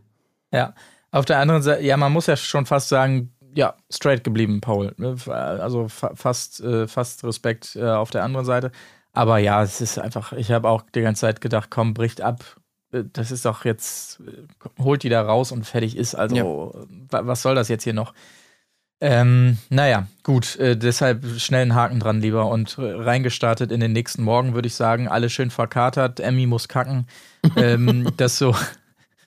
Ja. Auf der anderen Seite, ja, man muss ja schon fast sagen, ja, straight geblieben, Paul. Ne? Also fa fast, äh, fast Respekt äh, auf der anderen Seite. Aber ja, es ist einfach, ich habe auch die ganze Zeit gedacht, komm, bricht ab. Äh, Das ist doch jetzt, äh, holt die da raus und fertig ist. Also, Ja. wa- was soll das jetzt hier noch? Ähm, naja, gut, äh, deshalb schnell einen Haken dran lieber und äh, reingestartet in den nächsten Morgen, würde ich sagen. Alle schön verkatert, Emmy muss kacken. ähm, das so,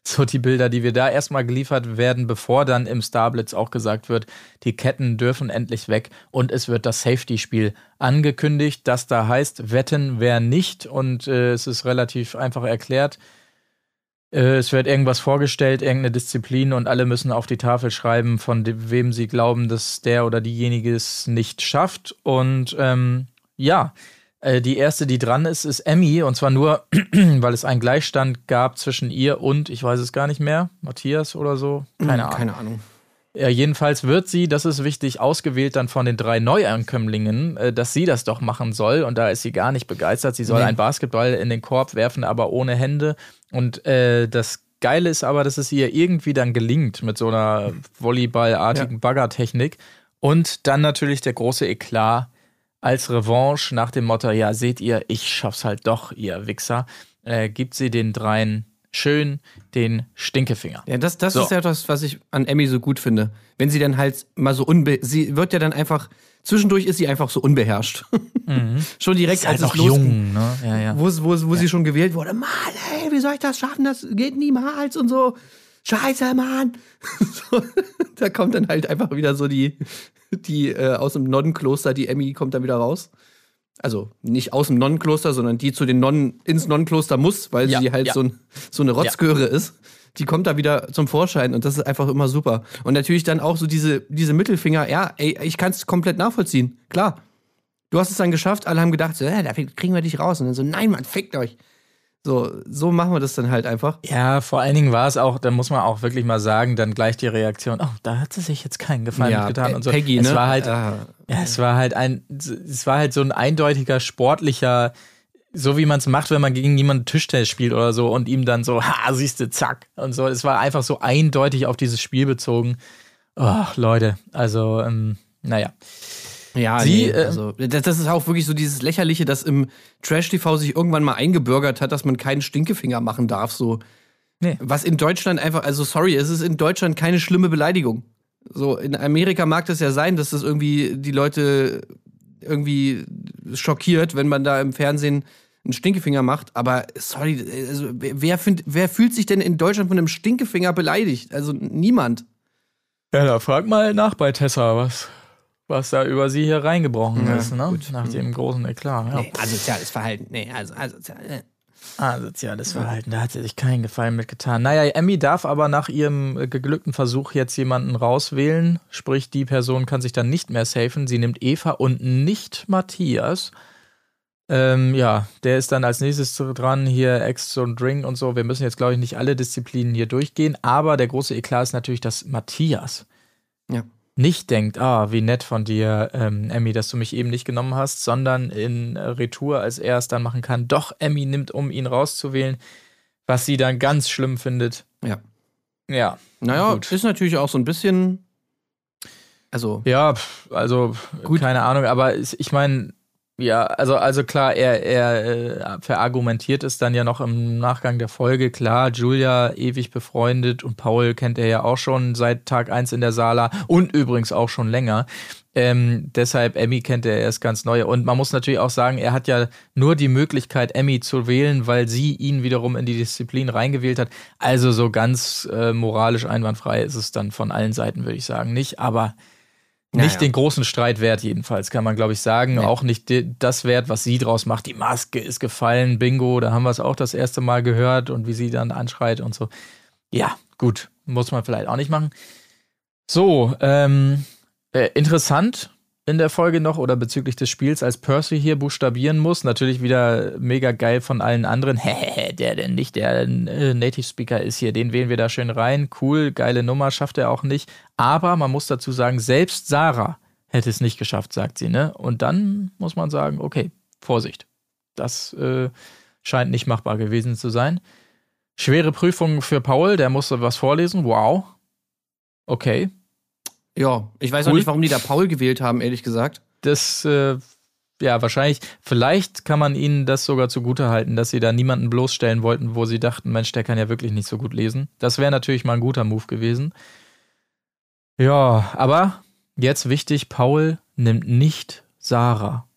so die Bilder, die wir da erstmal geliefert werden, bevor dann im Starblitz auch gesagt wird, die Ketten dürfen endlich weg und es wird das Safety-Spiel angekündigt, das da heißt, wetten wer nicht und äh, es ist relativ einfach erklärt. Äh, es wird irgendwas vorgestellt, irgendeine Disziplin und alle müssen auf die Tafel schreiben, von dem, wem sie glauben, dass der oder diejenige es nicht schafft. Und ähm, ja, äh, die erste, die dran ist, ist Emmy und zwar nur, weil es einen Gleichstand gab zwischen ihr und, ich weiß es gar nicht mehr, Matthias oder so. Keine Ahnung. Keine Ahnung. Ja, jedenfalls wird sie, das ist wichtig, ausgewählt dann von den drei Neuankömmlingen, äh, dass sie das doch machen soll. Und da ist sie gar nicht begeistert. Sie soll Nee. einen Basketball in den Korb werfen, aber ohne Hände. Und äh, das Geile ist aber, dass es ihr irgendwie dann gelingt mit so einer Volleyballartigen Baggertechnik. Und dann natürlich der große Eklat als Revanche nach dem Motto: Ja, seht ihr, ich schaff's halt doch, ihr Wichser. Äh, gibt sie den dreien schön den Stinkefinger. Ja, das, das So. ist ja das, was ich an Emmy so gut finde. Wenn sie dann halt mal so unbe... Sie wird ja dann einfach... Zwischendurch ist sie einfach so unbeherrscht. schon direkt, Ist halt als es noch losging. jung, ne? Ja, ja. Wo, es- wo, es- wo sie schon gewählt wurde. Mann, ey, wie soll ich das schaffen? Das geht niemals und so. Scheiße, Mann. so, da kommt dann halt einfach wieder so die, die äh, aus dem Nonnenkloster, die Emmy kommt dann wieder raus. Also nicht aus dem Nonnenkloster, sondern die zu den Nonnen ins Nonnenkloster muss, weil Ja, sie halt ja. so, ein, so eine Rotzgöre ist. Die kommt da wieder zum Vorschein und das ist einfach immer super. Und natürlich dann auch so diese, diese Mittelfinger, ja, ey, ich kann es komplett nachvollziehen. Klar. Du hast es dann geschafft, alle haben gedacht, so, äh, da kriegen wir dich raus. Und dann so, nein, Mann, fickt euch. So, so machen wir das dann halt einfach. Ja, vor allen Dingen war es auch, da muss man auch wirklich mal sagen, dann gleich die Reaktion, oh, da hat sie sich jetzt keinen Gefallen Ja, mitgetan Pe- und so. Peggy, es ne? war halt, Ah. ja, es war halt ein, es war halt so ein eindeutiger sportlicher, so wie man es macht, wenn man gegen jemanden Tischtennis spielt oder so und ihm dann so, ha, siehste, zack und so. Es war einfach so eindeutig auf dieses Spiel bezogen. Oh, Leute, also, ähm, naja. Ja, Sie, nee, äh, also, das, das ist auch wirklich so dieses Lächerliche, dass im Trash-TV sich irgendwann mal eingebürgert hat, dass man keinen Stinkefinger machen darf. So. Nee. Was in Deutschland einfach, also sorry, es ist in Deutschland keine schlimme Beleidigung. So, in Amerika mag das ja sein, dass das irgendwie die Leute irgendwie schockiert, wenn man da im Fernsehen einen Stinkefinger macht. Aber sorry, also wer, wer, find, wer fühlt sich denn in Deutschland von einem Stinkefinger beleidigt? Also niemand. Ja, da frag mal nach bei Tessa, was, was da über sie hier reingebrochen Ja, ist, ne? gut. Nach dem großen Eklat. Ja. Nee, asoziales Verhalten. Nee, also, asozial. äh. Asoziales Verhalten, da hat sie sich keinen Gefallen mitgetan. Naja, Emmy darf aber nach ihrem äh, geglückten Versuch jetzt jemanden rauswählen. Sprich, die Person kann sich dann nicht mehr safen. Sie nimmt Eva und nicht Matthias. Ähm, ja, der ist dann als nächstes dran, hier Ex und Ring und so. Wir müssen jetzt, glaube ich, nicht alle Disziplinen hier durchgehen, aber der große Eklat ist natürlich, dass Matthias Ja. Nicht denkt, ah, wie nett von dir, ähm, Emmy, dass du mich eben nicht genommen hast, sondern in äh, Retour, als er es dann machen kann, doch Emmy nimmt, um ihn rauszuwählen, was sie dann ganz schlimm findet. Ja. Ja. Naja, Gut. ist natürlich auch so ein bisschen. Also, Ja, also keine Ahnung, aber ich meine, ja, also, also klar, er, er äh, verargumentiert es dann ja noch im Nachgang der Folge. Klar, Julia ewig befreundet und Paul kennt er ja auch schon seit Tag 1 in der Sala und übrigens auch schon länger. Ähm, deshalb, Emmy kennt er erst ganz neu. Und man muss natürlich auch sagen, er hat ja nur die Möglichkeit, Emmy zu wählen, weil sie ihn wiederum in die Disziplin reingewählt hat. Also so ganz äh, moralisch einwandfrei ist es dann von allen Seiten, würde ich sagen, nicht. Aber nicht den großen Streit wert, jedenfalls, kann man, glaube ich, sagen. Nee. Auch nicht das wert, was sie draus macht. Die Maske ist gefallen, Bingo, da haben wir es auch das erste Mal gehört und wie sie dann anschreit und so. Ja, gut, muss man vielleicht auch nicht machen. So, ähm, äh, interessant in der Folge noch oder bezüglich des Spiels, als Percy hier buchstabieren muss. Natürlich wieder mega geil von allen anderen. Hehehe, der denn nicht der äh, Native Speaker ist hier, den wählen wir da schön rein. Cool, geile Nummer, schafft er auch nicht. Aber man muss dazu sagen, selbst Sarah hätte es nicht geschafft, sagt sie, ne? Und dann muss man sagen, okay, Vorsicht. Das äh, scheint nicht machbar gewesen zu sein. Schwere Prüfung für Paul, der musste was vorlesen. Wow. Okay. Ja, ich weiß auch Cool. nicht, warum die da Paul gewählt haben, ehrlich gesagt. das, äh, ja, wahrscheinlich, vielleicht kann man ihnen das sogar zugutehalten, dass sie da niemanden bloßstellen wollten, wo sie dachten, Mensch, der kann ja wirklich nicht so gut lesen. Das wäre natürlich mal ein guter Move gewesen. Ja, aber jetzt wichtig, Paul nimmt nicht Sarah.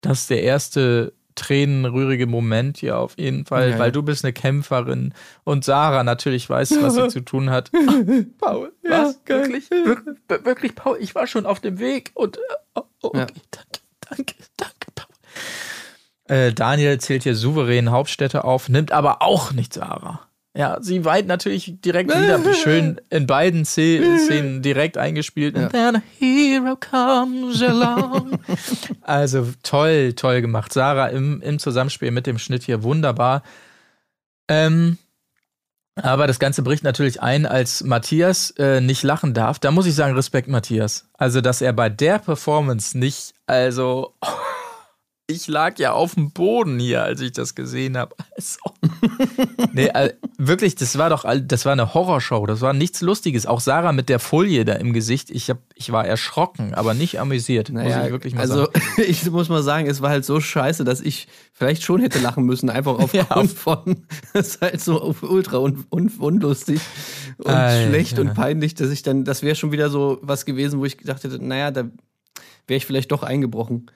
Das ist der erste tränenrührige Moment hier auf jeden Fall, Ja, weil ja. du bist eine Kämpferin und Sarah natürlich weiß, was sie zu tun hat. Paul, was? wirklich? wirklich? Wirklich, Paul, ich war schon auf dem Weg und äh, oh, oh, okay, Ja. danke, danke, danke, Paul. Äh, Daniel zählt hier souverän Hauptstädte auf, nimmt aber auch nicht Sarah. Ja, sie weint natürlich direkt wieder, wie schön in beiden Sze- Szenen direkt eingespielt. And then a hero comes along. also toll, toll gemacht. Sarah im, im Zusammenspiel mit dem Schnitt hier wunderbar. Ähm, aber das Ganze bricht natürlich ein, als Matthias äh, nicht lachen darf. Da muss ich sagen, Respekt, Matthias. Also, dass er bei der Performance nicht, also, ich lag ja auf dem Boden hier, als ich das gesehen habe. Also, nee, äh, wirklich, das war doch, das war eine Horrorshow. Das war nichts Lustiges. Auch Sarah mit der Folie da im Gesicht. Ich, hab, ich war erschrocken, aber nicht amüsiert. muss ich wirklich mal also sagen. ich muss mal sagen, es war halt so scheiße, dass ich vielleicht schon hätte lachen müssen, einfach Ja, aufgrund auf- von, das ist halt so ultra un, un, unlustig und Alter. schlecht und peinlich, dass ich dann, das wäre schon wieder so was gewesen, wo ich gedacht hätte, naja, da wäre ich vielleicht doch eingebrochen.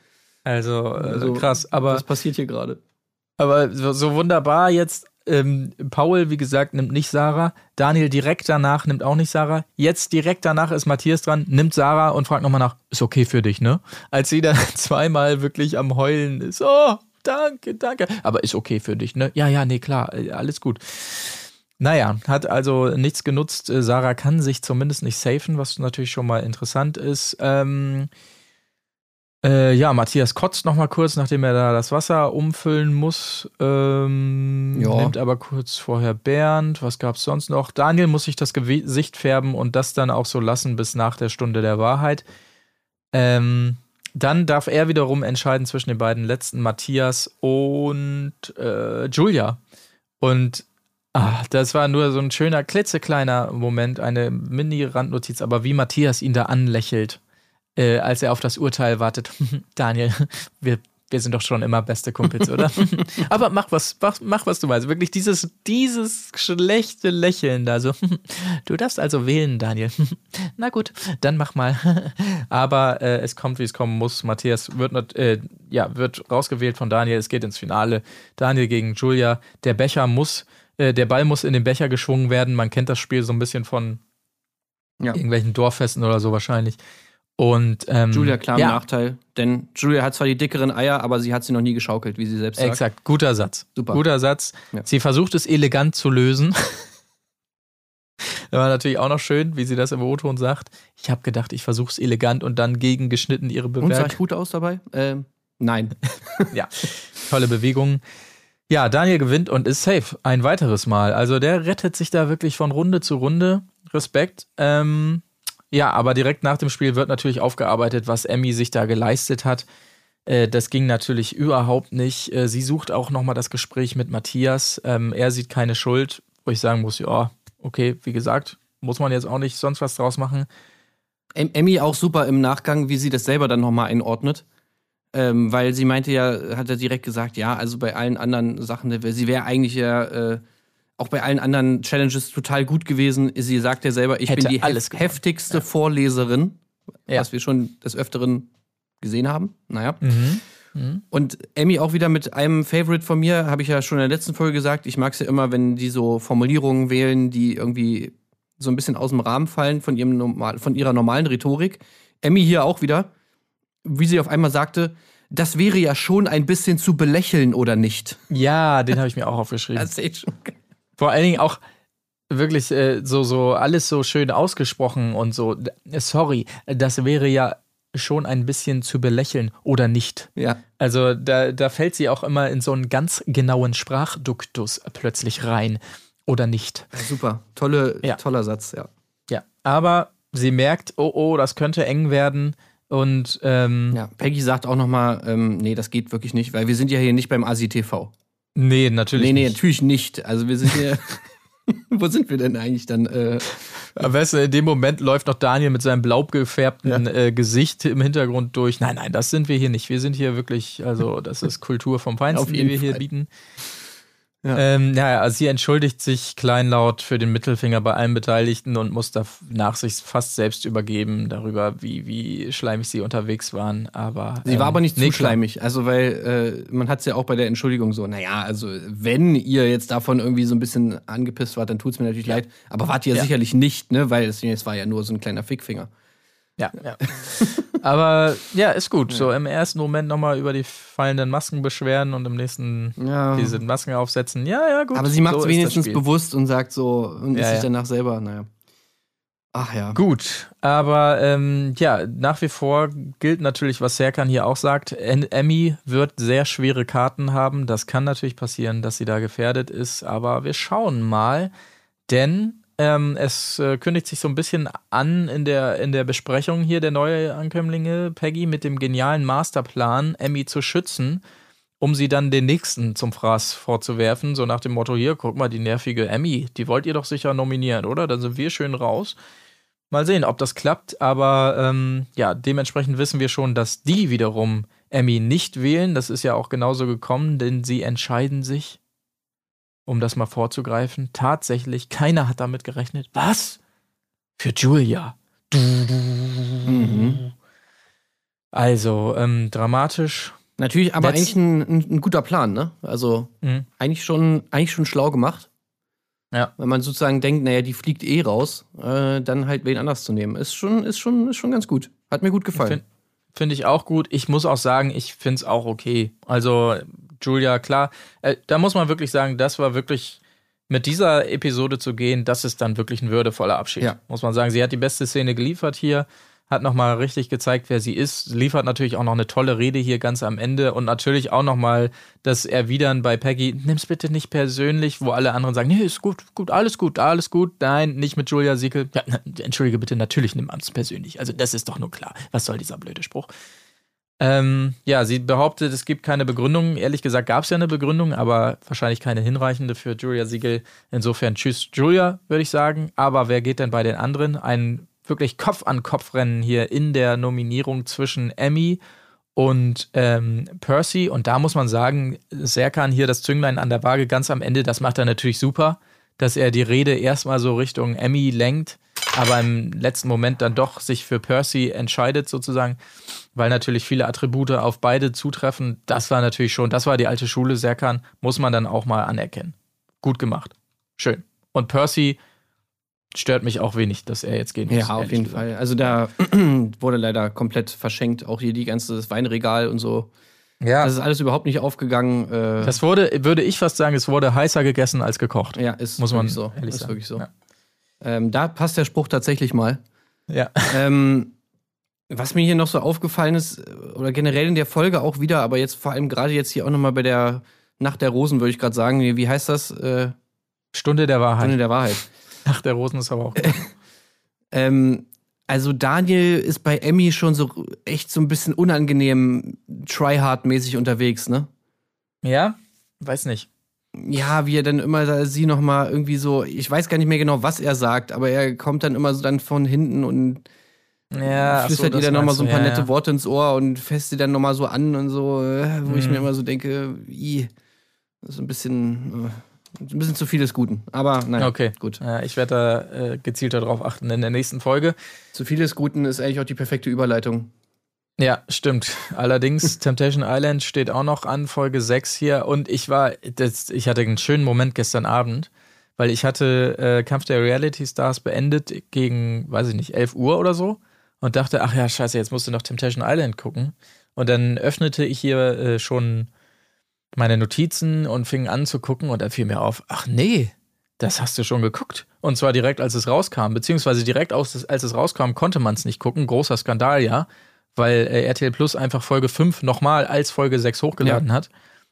Also, äh, Also, krass. Aber Was passiert hier gerade? Aber so, so wunderbar jetzt. Ähm, Paul, wie gesagt, nimmt nicht Sarah. Daniel direkt danach nimmt auch nicht Sarah. Jetzt direkt danach ist Matthias dran, nimmt Sarah und fragt nochmal nach, ist okay für dich, ne? Als sie dann zweimal wirklich am Heulen ist. Oh, danke, danke. Aber ist okay für dich, ne? Ja, ja, nee, klar, äh, alles gut. Naja, hat also nichts genutzt. Äh, Sarah kann sich zumindest nicht safen, was natürlich schon mal interessant ist. Ähm, äh, ja, Matthias kotzt noch mal kurz, nachdem er da das Wasser umfüllen muss. Ähm, Ja. Nimmt aber kurz vorher Bernd. Was gab's sonst noch? Daniel muss sich das Gesicht färben und das dann auch so lassen bis nach der Stunde der Wahrheit. Ähm, dann darf er wiederum entscheiden zwischen den beiden letzten, Matthias und äh, Julia. Und ah, das war nur so ein schöner, klitzekleiner Moment, eine Mini-Randnotiz, aber wie Matthias ihn da anlächelt, äh, als er auf das Urteil wartet. Daniel, wir, wir sind doch schon immer beste Kumpels, oder? aber mach was, mach, mach was du weißt. Wirklich dieses, dieses schlechte Lächeln da so. du darfst also wählen, Daniel. Na gut, dann mach mal. aber äh, es kommt, wie es kommen muss. Matthias wird, not- äh, ja, wird rausgewählt von Daniel. Es geht ins Finale. Daniel gegen Julia. Der Becher muss, äh, der Ball muss in den Becher geschwungen werden. Man kennt das Spiel so ein bisschen von Ja. irgendwelchen Dorffesten oder so wahrscheinlich. Und ähm, Julia klar ja, Nachteil, denn Julia hat zwar die dickeren Eier, aber sie hat sie noch nie geschaukelt, wie sie selbst sagt. Exakt, guter Satz. Super. Guter Satz. Ja. Sie versucht es elegant zu lösen. Das war natürlich auch noch schön, wie sie das im O-Ton sagt. Ich habe gedacht, ich versuche es elegant und dann gegengeschnitten ihre Und sah ich gut aus dabei? Ähm, nein. Ja, tolle Bewegungen. Ja, Daniel gewinnt und ist safe. Ein weiteres Mal. Also der rettet sich da wirklich von Runde zu Runde. Respekt. Ähm, ja, aber direkt nach dem Spiel wird natürlich aufgearbeitet, was Emmy sich da geleistet hat. Äh, das ging natürlich überhaupt nicht. Äh, sie sucht auch nochmal das Gespräch mit Matthias. Ähm, er sieht keine Schuld, wo ich sagen muss, ja, okay, wie gesagt, muss man jetzt auch nicht sonst was draus machen. Em- Emmy auch super im Nachgang, wie sie das selber dann nochmal einordnet. Ähm, weil sie meinte ja, hat er direkt gesagt, ja, also bei allen anderen Sachen, sie wäre eigentlich ja äh, auch bei allen anderen Challenges total gut gewesen. Sie sagt ja selber, ich Hätte bin die hef gewonnen. heftigste Vorleserin, Ja. was wir schon des Öfteren gesehen haben. Naja. Mhm. Und Emmy auch wieder mit einem Favorite von mir, habe ich ja schon in der letzten Folge gesagt. Ich mag es ja immer, wenn die so Formulierungen wählen, die irgendwie so ein bisschen aus dem Rahmen fallen von, ihrem normal, von ihrer normalen Rhetorik. Emmy hier auch wieder, wie sie auf einmal sagte, das wäre ja schon ein bisschen zu belächeln oder nicht. Ja, den habe ich mir auch aufgeschrieben. Das ist echt schon geil. Vor allen Dingen auch wirklich äh, so, so alles so schön ausgesprochen und so. D- Sorry, das wäre ja schon ein bisschen zu belächeln oder nicht. Ja. Also da, da fällt sie auch immer in so einen ganz genauen Sprachduktus plötzlich rein oder nicht. Super. Tolle, Ja. Toller Satz, ja. Ja, aber sie merkt, oh oh, das könnte eng werden und ähm, Ja, Peggy sagt auch nochmal, ähm, nee, das geht wirklich nicht, weil wir sind ja hier nicht beim ASI-TV. Nee, natürlich Nee, nee, nicht. natürlich nicht. Also wir sind hier. Wo sind wir denn eigentlich dann? Äh, Aber weißt du, in dem Moment läuft noch Daniel mit seinem blau gefärbten äh, Gesicht im Hintergrund durch. Nein, nein, das sind wir hier nicht. Wir sind hier wirklich, also das ist Kultur vom Feinsten, die wir hier Fall. bieten. Ja. Ähm, ja, also sie entschuldigt sich kleinlaut für den Mittelfinger bei allen Beteiligten und muss danach sich fast selbst übergeben darüber, wie, wie schleimig sie unterwegs waren. Aber sie war ähm, aber nicht nee, zu schleimig. Also, weil äh, man hat es ja auch bei der Entschuldigung so, naja, also wenn ihr jetzt davon irgendwie so ein bisschen angepisst wart, dann tut's mir natürlich leid. Aber wart ihr Ja. sicherlich nicht, ne? Weil es, es war ja nur so ein kleiner Fickfinger. Ja, ja. Aber ja, ist gut. So im ersten Moment nochmal über die fallenden Masken beschweren und im nächsten Ja. diese Masken aufsetzen. Ja, ja, gut. Aber sie macht es so wenigstens bewusst und sagt so und Ja, ist sich ja. danach selber, naja. Ach ja. Gut, aber ähm, ja, nach wie vor gilt natürlich, was Serkan hier auch sagt. Emmy wird sehr schwere Karten haben. Das kann natürlich passieren, dass sie da gefährdet ist, aber wir schauen mal, denn ähm, es äh, kündigt sich so ein bisschen an in der, in der Besprechung hier der neue Ankömmlinge, Peggy, mit dem genialen Masterplan, Emmy zu schützen, um sie dann den nächsten zum Fraß vorzuwerfen. So nach dem Motto: Hier, guck mal, die nervige Emmy, die wollt ihr doch sicher nominieren, oder? Dann sind wir schön raus. Mal sehen, ob das klappt, aber ähm, ja, dementsprechend wissen wir schon, dass die wiederum Emmy nicht wählen. Das ist ja auch genauso gekommen, denn sie entscheiden sich, um das mal vorzugreifen, tatsächlich, keiner hat damit gerechnet. Was? Für Julia. Du, du. Mhm. Also, ähm, dramatisch. Natürlich, aber Let's- eigentlich ein, ein, ein guter Plan, ne? Also Mhm. eigentlich schon, eigentlich schon schlau gemacht. Ja. Wenn man sozusagen denkt, naja, die fliegt eh raus, äh, dann halt wen anders zu nehmen. Ist schon, ist schon, ist schon ganz gut. Hat mir gut gefallen. Fin- Finde ich auch gut. Ich muss auch sagen, ich finde es auch okay. Also, Julia, klar, äh, da muss man wirklich sagen, das war wirklich mit dieser Episode zu gehen, das ist dann wirklich ein würdevoller Abschied. Ja. Muss man sagen, sie hat die beste Szene geliefert hier, hat nochmal richtig gezeigt, wer sie ist, liefert natürlich auch noch eine tolle Rede hier ganz am Ende und natürlich auch nochmal das Erwidern bei Peggy, nimm's bitte nicht persönlich, wo alle anderen sagen, nee, ist gut, gut, alles gut, alles gut. Nein, nicht mit Julia Siekel. Ja, entschuldige bitte, natürlich nimm es persönlich. Also das ist doch nur klar. Was soll dieser blöde Spruch? Ähm, ja, sie behauptet, es gibt keine Begründung. Ehrlich gesagt gab es ja eine Begründung, aber wahrscheinlich keine hinreichende für Julia Siegel. Insofern tschüss Julia, würde ich sagen. Aber wer geht denn bei den anderen? Ein wirklich Kopf-an-Kopf-Rennen hier in der Nominierung zwischen Emmy und ähm, Percy. Und da muss man sagen, Serkan hier das Zünglein an der Waage ganz am Ende, das macht er natürlich super, dass er die Rede erstmal so Richtung Emmy lenkt, aber im letzten Moment dann doch sich für Percy entscheidet sozusagen, weil natürlich viele Attribute auf beide zutreffen. Das war natürlich schon, das war die alte Schule Serkan, muss man dann auch mal anerkennen. Gut gemacht. Schön. Und Percy, stört mich auch wenig, dass er jetzt gehen muss. Ja, auf jeden gesagt. Fall. Also da wurde leider komplett verschenkt. Auch hier die ganze das Weinregal und so. Ja, Das ist alles überhaupt nicht aufgegangen. Äh, das wurde, würde ich fast sagen, es wurde heißer gegessen als gekocht. ja, ist muss man wirklich so. ehrlich ist sagen. wirklich so. Ja. Ähm, da passt der Spruch tatsächlich mal. Ja. ähm, was mir hier noch so aufgefallen ist, äh, oder generell in der Folge auch wieder, aber jetzt vor allem gerade jetzt hier auch nochmal bei der Nacht der Rosen, würde ich gerade sagen, wie heißt das? Äh, Stunde der Wahrheit. Stunde der Wahrheit. Nach der Rosen ist aber auch. Ähm, also Daniel ist bei Emmy schon so echt so ein bisschen unangenehm tryhard-mäßig unterwegs, ne? ja? Weiß nicht. Ja, wie er dann immer sie noch mal irgendwie so, ich weiß gar nicht mehr genau, was er sagt, aber er kommt dann immer so dann von hinten und Ja, ach so, flüstert ihr dann noch mal meinst so ein paar ja, nette ja. Worte ins Ohr und fässt sie dann noch mal so an und so, äh, wo ich Mhm. mir immer so denke, i, das ist ein bisschen, äh, ein bisschen zu viel des Guten. Aber nein, Okay. gut. Ja, ich werde da äh, gezielter drauf achten in der nächsten Folge. Zu viel des Guten ist eigentlich auch die perfekte Überleitung. Ja, stimmt. Allerdings, Temptation Island steht auch noch an, Folge 6 hier. Und ich war, das, ich hatte einen schönen Moment gestern Abend, weil ich hatte äh, Kampf der Reality Stars beendet gegen, weiß ich nicht, 11 Uhr oder so. Und dachte, ach ja, scheiße, jetzt musst du noch Temptation Island gucken. Und dann öffnete ich hier äh, schon meine Notizen und fing an zu gucken. Und dann fiel mir auf, ach nee, das hast du schon geguckt. Und zwar direkt, als es rauskam. Beziehungsweise direkt, aus, als es rauskam, konnte man es nicht gucken. Großer Skandal, ja weil äh, RTL Plus einfach Folge 5 nochmal als Folge 6 hochgeladen hat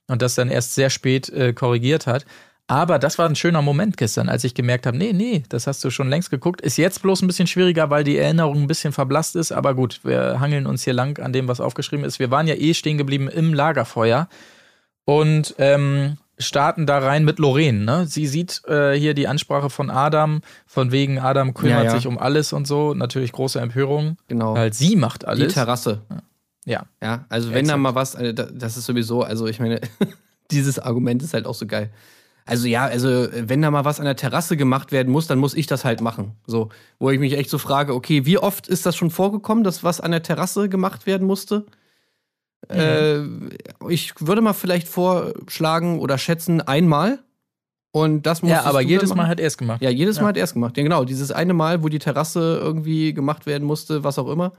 und das dann erst sehr spät äh, korrigiert hat. Aber das war ein schöner Moment gestern, als ich gemerkt habe, nee, nee, das hast du schon längst geguckt. Ist jetzt bloß ein bisschen schwieriger, weil die Erinnerung ein bisschen verblasst ist. Aber gut, wir hangeln uns hier lang an dem, was aufgeschrieben ist. Wir waren ja eh stehen geblieben im Lagerfeuer und ähm, starten da rein mit Lorraine. Ne? Sie sieht äh, hier die Ansprache von Adam, von wegen Adam kümmert Ja, ja. sich um alles und so. Natürlich große Empörung. Genau. Weil sie macht die alles. Terrasse. Ja. Ja, also wenn da Exakt. mal was, äh, da- das ist sowieso, also ich meine, dieses Argument ist halt auch so geil. Also ja, also äh, wenn da mal was an der Terrasse gemacht werden muss, dann muss ich das halt machen. So, wo ich mich echt so frage, okay, wie oft ist das schon vorgekommen, dass was an der Terrasse gemacht werden musste? Äh, ich würde mal vielleicht vorschlagen oder schätzen einmal. Und das muss Ja, aber jedes Mal hat er es gemacht. ja, jedes Mal Ja. hat er es gemacht. Ja, genau. Dieses eine Mal, wo die Terrasse irgendwie gemacht werden musste, was auch immer,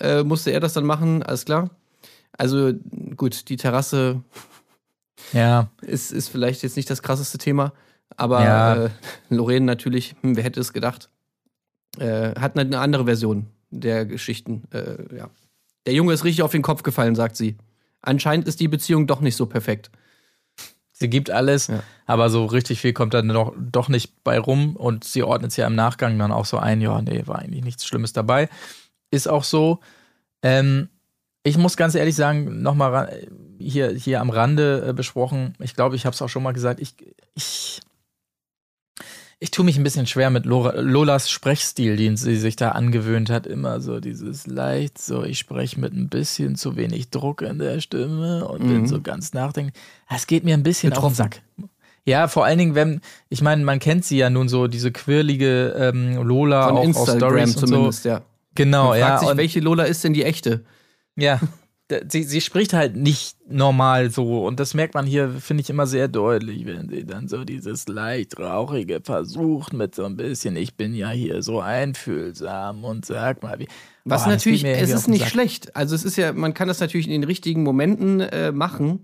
äh, musste er das dann machen, alles klar. Also, gut, die Terrasse Ja, ist, ist vielleicht jetzt nicht das krasseste Thema, aber Ja. äh, Lorraine natürlich, hm, wer hätte es gedacht, äh, hat eine andere Version der Geschichten. Äh, ja. Der Junge ist richtig auf den Kopf gefallen, sagt sie. Anscheinend ist die Beziehung doch nicht so perfekt. sie gibt alles, Ja. aber so richtig viel kommt dann doch, doch nicht bei rum und sie ordnet es ja im Nachgang dann auch so ein, ja, nee, war eigentlich nichts Schlimmes dabei. Ist auch so. Ähm, ich muss ganz ehrlich sagen, nochmal hier, hier am Rande äh, besprochen, ich glaube, ich habe es auch schon mal gesagt, ich, ich, ich tue mich ein bisschen schwer mit Lora, Lolas Sprechstil, den sie sich da angewöhnt hat. Immer so dieses leicht, so ich spreche mit ein bisschen zu wenig Druck in der Stimme und bin Mhm. so ganz nachdenklich. Es geht mir ein bisschen auf den. Sack. Ja, vor allen Dingen, wenn, ich meine, man kennt sie ja nun so, diese quirlige ähm, Lola Von auch aus Instagram Stories und so. zumindest, ja. Genau, Man ja. fragt sich, und- welche Lola ist denn die echte? ja, sie, sie spricht halt nicht normal so und das merkt man hier, finde ich, immer sehr deutlich, wenn sie dann so dieses leicht rauchige versucht mit so ein bisschen, ich bin ja hier so einfühlsam und sag mal, wie. Was Boah, natürlich, es ist nicht Sack. schlecht. Also es ist ja, man kann das natürlich in den richtigen Momenten äh, machen,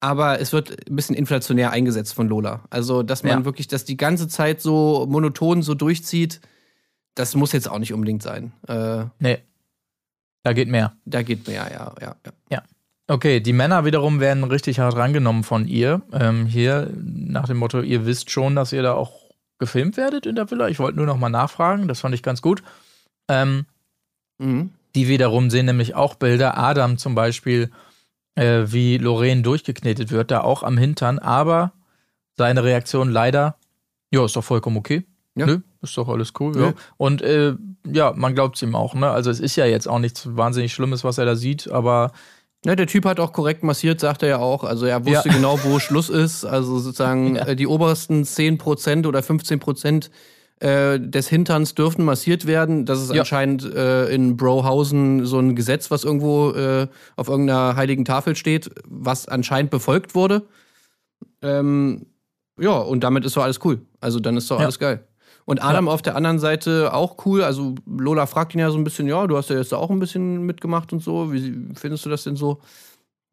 aber es wird ein bisschen inflationär eingesetzt von Lola. Also, dass man Ja. wirklich das die ganze Zeit so monoton so durchzieht, das muss jetzt auch nicht unbedingt sein. Äh, Nee. Da geht mehr. da geht mehr, ja, ja, ja. Okay, die Männer wiederum werden richtig hart rangenommen von ihr. Ähm, hier nach dem Motto, ihr wisst schon, dass ihr da auch gefilmt werdet in der Villa. Ich wollte nur noch mal nachfragen, das fand ich ganz gut. Ähm, Mhm. die wiederum sehen nämlich auch Bilder. Adam zum Beispiel, äh, wie Lorraine durchgeknetet wird, da auch am Hintern. Aber seine Reaktion leider, ja, ist doch vollkommen okay. Ja. Nö, ist doch alles cool. Ja. Ja. Und äh, ja, man glaubt es ihm auch. Ne? Also es ist ja jetzt auch nichts wahnsinnig Schlimmes, was er da sieht, aber Ja, der Typ hat auch korrekt massiert, sagt er ja auch. Also er wusste Ja. genau, wo Schluss ist. Also sozusagen Ja. äh, die obersten 10% oder 15% äh, des Hinterns dürfen massiert werden. Das ist anscheinend äh, in Brohausen so ein Gesetz, was irgendwo äh, auf irgendeiner heiligen Tafel steht, was anscheinend befolgt wurde. Ähm, ja, und damit ist doch alles cool. Also dann ist doch alles geil. Und Adam auf der anderen Seite auch cool. Also Lola fragt ihn ja so ein bisschen, ja, du hast ja jetzt auch ein bisschen mitgemacht und so. Wie findest du das denn so?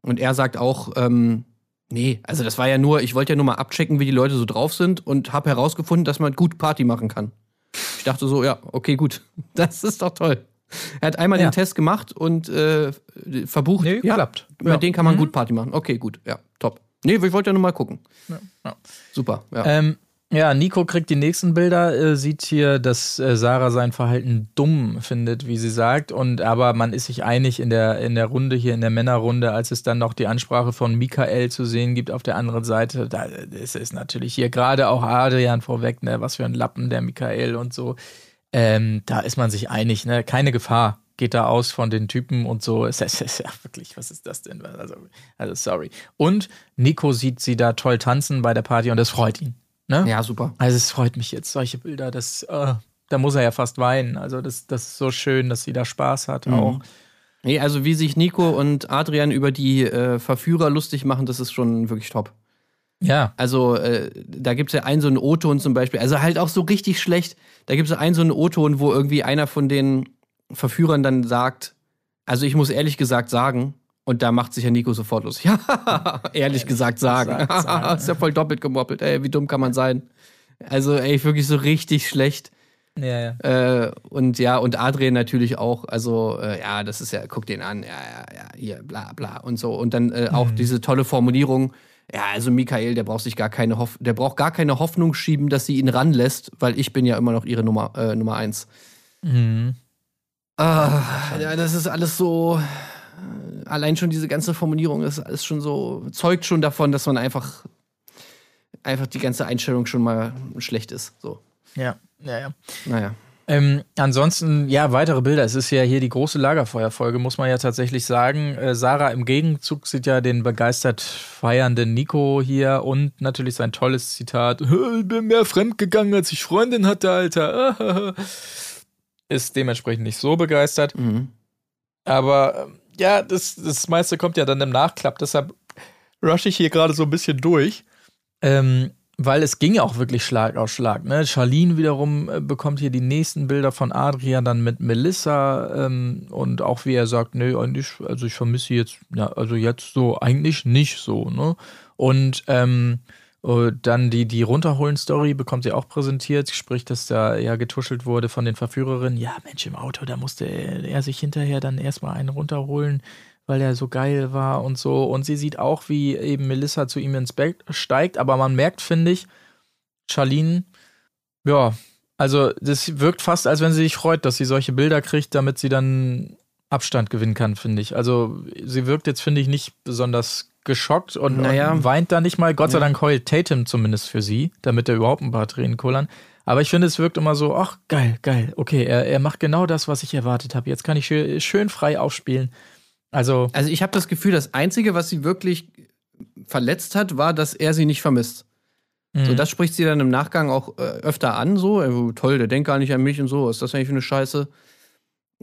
Und er sagt auch, ähm, nee, also das war ja nur, ich wollte ja nur mal abchecken, wie die Leute so drauf sind und habe herausgefunden, dass man gut Party machen kann. Ich dachte so, ja, okay, gut. Das ist doch toll. Er hat einmal Ja. den Test gemacht und äh, verbucht. Nee, ja, klappt. Mit Ja. denen kann man Mhm. gut Party machen. Okay, gut. Ja, top. Nee, ich wollte ja nur mal gucken. ja. Super, ja. Ähm, ja, Nico kriegt die nächsten Bilder, äh, sieht hier, dass äh, Sarah sein Verhalten dumm findet, wie sie sagt. Und aber man ist sich einig in der, in der Runde hier, in der Männerrunde, als es dann noch die Ansprache von Michael zu sehen gibt auf der anderen Seite. Da ist es natürlich hier gerade auch Adrian vorweg, ne, was für ein Lappen der Michael und so. Ähm, da ist man sich einig, ne? Keine Gefahr geht da aus von den Typen und so. Es ist, ja wirklich, was ist das denn? Also, also sorry. Und Nico sieht sie da toll tanzen bei der Party und das freut ihn. Ne? ja, super. Also es freut mich jetzt, solche Bilder, das, äh, da muss er ja fast weinen. Also das, das ist so schön, dass sie da Spaß hat auch. Nee, also wie sich Nico und Adrian über die äh, Verführer lustig machen, das ist schon wirklich top. Ja. Also äh, da gibt es ja einen so einen O-Ton zum Beispiel, also halt auch so richtig schlecht. Da gibt es einen so einen O-Ton, wo irgendwie einer von den Verführern dann sagt, also ich muss ehrlich gesagt sagen, und da macht sich ja Nico sofort los. Ja, ehrlich gesagt sagen. ist ja voll doppelt gemoppelt. Ey, wie dumm kann man sein? Also, ey, wirklich so richtig schlecht. Ja, ja. Äh, und ja, und Adrian natürlich auch. Also, äh, ja, das ist ja, guck den an, ja, ja, ja, hier, bla, bla und so. Und dann äh, auch diese tolle Formulierung. Ja, also Michael, der braucht sich gar keine Hoff der braucht gar keine Hoffnung schieben, dass sie ihn ranlässt, weil ich bin ja immer noch ihre Nummer, äh, Nummer eins. Mhm. Ah, ja, das ist alles so. Allein schon diese ganze Formulierung ist alles schon so, zeugt schon davon, dass man einfach, einfach die ganze Einstellung schon mal schlecht ist. So. Ja, ja, ja. Naja. Ähm, ansonsten, ja, weitere Bilder. Es ist ja hier die große Lagerfeuerfolge, muss man ja tatsächlich sagen. Äh, Sarah im Gegenzug sieht ja den begeistert feiernden Nico hier und natürlich sein tolles Zitat: Ich bin mehr fremdgegangen, als ich Freundin hatte, Alter. Ist dementsprechend nicht so begeistert. Mhm. Aber ähm, ja, das, das meiste kommt ja dann im Nachklapp. Deshalb rush ich hier gerade so ein bisschen durch. Ähm, weil es ging ja auch wirklich Schlag auf Schlag. Ne? Charlene wiederum äh, bekommt hier die nächsten Bilder von Adrian dann mit Melissa ähm, und auch wie er sagt, nö, eigentlich, also ich vermisse jetzt, ja, also jetzt so eigentlich nicht so, ne? Und ähm, äh, dann die, die Runterholen-Story bekommt sie auch präsentiert, sprich, dass da ja getuschelt wurde von den Verführerinnen. Ja, Mensch, im Auto, da musste er, er sich hinterher dann erstmal einen runterholen, weil er so geil war und so. Und sie sieht auch, wie eben Melissa zu ihm ins Bett steigt, aber man merkt, finde ich, Charlene, ja, also das wirkt fast, als wenn sie sich freut, dass sie solche Bilder kriegt, damit sie dann Abstand gewinnen kann, finde ich. Also sie wirkt jetzt, finde ich, nicht besonders geschockt und, Naja. und weint da nicht mal. Gott sei Dank heult Tatum zumindest für sie, damit er überhaupt ein paar Tränen kullern. Aber ich finde, es wirkt immer so, ach, geil, geil, okay, er, er macht genau das, was ich erwartet habe. Jetzt kann ich schön, schön frei aufspielen. Also, Also ich habe das Gefühl, das Einzige, was sie wirklich verletzt hat, war, dass er sie nicht vermisst. So, mh, das spricht sie dann im Nachgang auch äh, öfter an, so, äh, toll, der denkt gar nicht an mich und so, ist das eigentlich für eine Scheiße?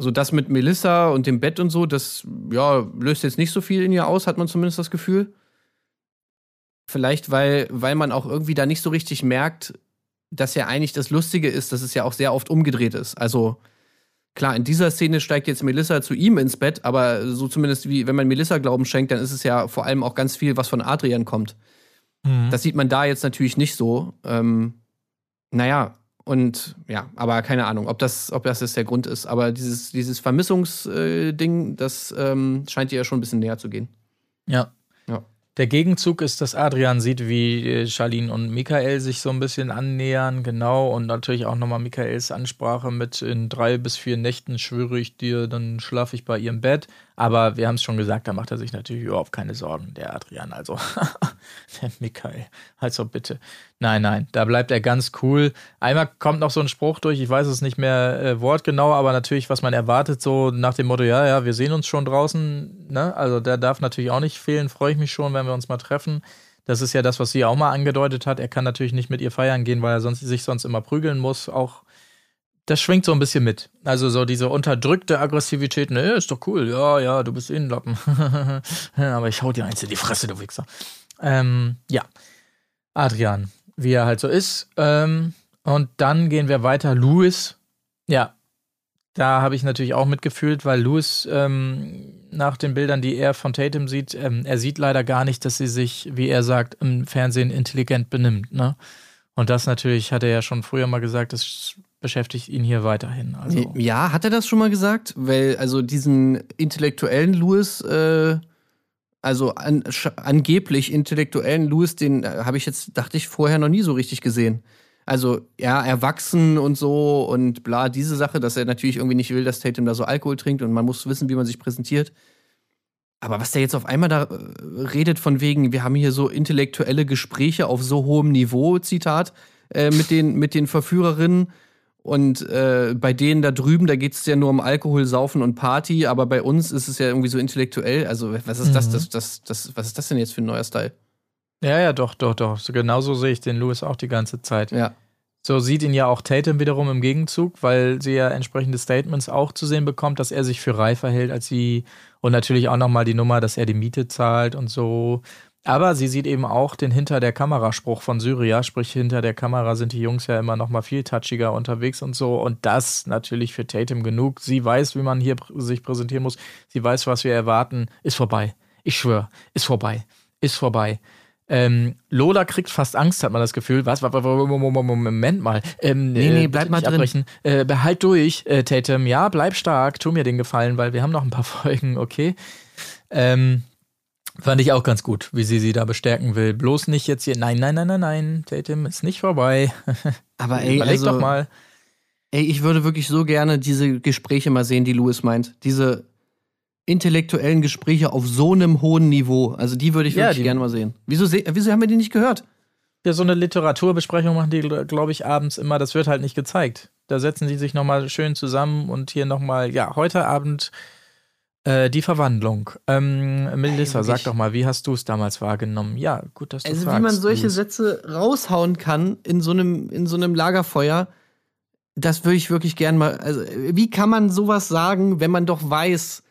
So, das mit Melissa und dem Bett und so, das, ja, löst jetzt nicht so viel in ihr aus, hat man zumindest das Gefühl. Vielleicht, weil, weil man auch irgendwie da nicht so richtig merkt, dass ja eigentlich das Lustige ist, dass es ja auch sehr oft umgedreht ist. Also, klar, in dieser Szene steigt jetzt Melissa zu ihm ins Bett, aber so zumindest wie, wenn man Melissa Glauben schenkt, dann ist es ja vor allem auch ganz viel, was von Adrian kommt. mh. Das sieht man da jetzt natürlich nicht so. Ähm, naja, und ja, aber keine Ahnung, ob das, ob das jetzt der Grund ist. Aber dieses, dieses Vermissungsding, das ähm, scheint ihr ja schon ein bisschen näher zu gehen. Ja. Ja. Der Gegenzug ist, dass Adrian sieht, wie äh, Charlene und Michael sich so ein bisschen annähern, genau. Und natürlich auch nochmal Michaels Ansprache mit in drei bis vier Nächten schwöre ich dir, dann schlafe ich bei ihrem Bett. Aber wir haben es schon gesagt, da macht er sich natürlich überhaupt keine Sorgen, der Adrian. Also, der Michael, also bitte. Nein, nein, da bleibt er ganz cool. Einmal kommt noch so ein Spruch durch, ich weiß es nicht mehr äh, wortgenau, aber natürlich, was man erwartet, so nach dem Motto, ja, ja, wir sehen uns schon draußen. Ne? Also der darf natürlich auch nicht fehlen, freue ich mich schon, wenn wir uns mal treffen. Das ist ja das, was sie auch mal angedeutet hat. Er kann natürlich nicht mit ihr feiern gehen, weil er sonst, sich sonst immer prügeln muss. Auch das schwingt so ein bisschen mit. Also so diese unterdrückte Aggressivität, ne, ist doch cool, ja, ja, du bist eh ein Lappen. Aber ich hau dir eins in die Fresse, du Wichser. Ähm, ja. Adrian, wie er halt so ist. Ähm, Und dann gehen wir weiter. Louis, ja, da habe ich natürlich auch mitgefühlt, weil Louis ähm, nach den Bildern, die er von Tatum sieht, ähm, er sieht leider gar nicht, dass sie sich, wie er sagt, im Fernsehen intelligent benimmt. Ne? Und das natürlich hat er ja schon früher mal gesagt, das beschäftigt ihn hier weiterhin. Also, Ja, hat er das schon mal gesagt? Weil, also diesen intellektuellen Louis, äh, also an, angeblich intellektuellen Louis, den äh, habe ich jetzt, dachte ich, vorher noch nie so richtig gesehen. Also, ja, erwachsen und so und bla, diese Sache, dass er natürlich irgendwie nicht will, dass Tatum da so Alkohol trinkt und man muss wissen, wie man sich präsentiert. Aber was der jetzt auf einmal da äh, redet, von wegen, wir haben hier so intellektuelle Gespräche auf so hohem Niveau, Zitat, äh, mit, den, mit den Verführerinnen. Und äh, bei denen da drüben, da geht es ja nur um Alkohol, Saufen und Party, aber bei uns ist es ja irgendwie so intellektuell. Also, was ist das, das, das, das, was ist das denn jetzt für ein neuer Style? ja, ja, doch, doch, doch. So, genauso sehe ich den Louis auch die ganze Zeit. Ja. So sieht ihn ja auch Tatum wiederum im Gegenzug, weil sie ja entsprechende Statements auch zu sehen bekommt, dass er sich für reifer hält als sie und natürlich auch nochmal die Nummer, dass er die Miete zahlt und so. Aber sie sieht eben auch den hinter der Kameraspruch von Syria, sprich hinter der Kamera sind die Jungs ja immer nochmal viel touchiger unterwegs und so und das natürlich für Tatum genug. Sie weiß, wie man hier sich präsentieren muss. Sie weiß, was wir erwarten. Ist vorbei. Ich schwöre, ist vorbei. Ist vorbei. Ähm, Lola kriegt fast Angst, hat man das Gefühl. Was? wa- wa- wa- Moment mal. Ähm, Nee, nee, äh, bleib bitte mal drin. Äh, behalt durch, äh, Tatum. Ja, bleib stark. Tu mir den Gefallen, weil wir haben noch ein paar Folgen, okay? Ähm, fand ich auch ganz gut, wie sie sie da bestärken will. Bloß nicht jetzt hier. Nein, nein, nein, nein, nein. Tatum ist nicht vorbei. Aber ey, Überleg also, doch mal. ey, ich würde wirklich so gerne diese Gespräche mal sehen, die Louis meint. Diese intellektuellen Gespräche auf so einem hohen Niveau. Also die würde ich Ja, wirklich die- gerne mal sehen. Wieso, se- wieso haben wir die nicht gehört? Ja, so eine Literaturbesprechung machen die, glaube ich, abends immer. Das wird halt nicht gezeigt. Da setzen die sich nochmal schön zusammen und hier nochmal, ja, heute Abend äh, die Verwandlung. Ähm, Melissa, sag doch mal, wie hast du es damals wahrgenommen? Ja, gut, dass du Also fragst. wie man solche Louis. Sätze raushauen kann in so einem in so einem Lagerfeuer, das würde ich wirklich gern mal. Also wie kann man sowas sagen, wenn man doch weiß,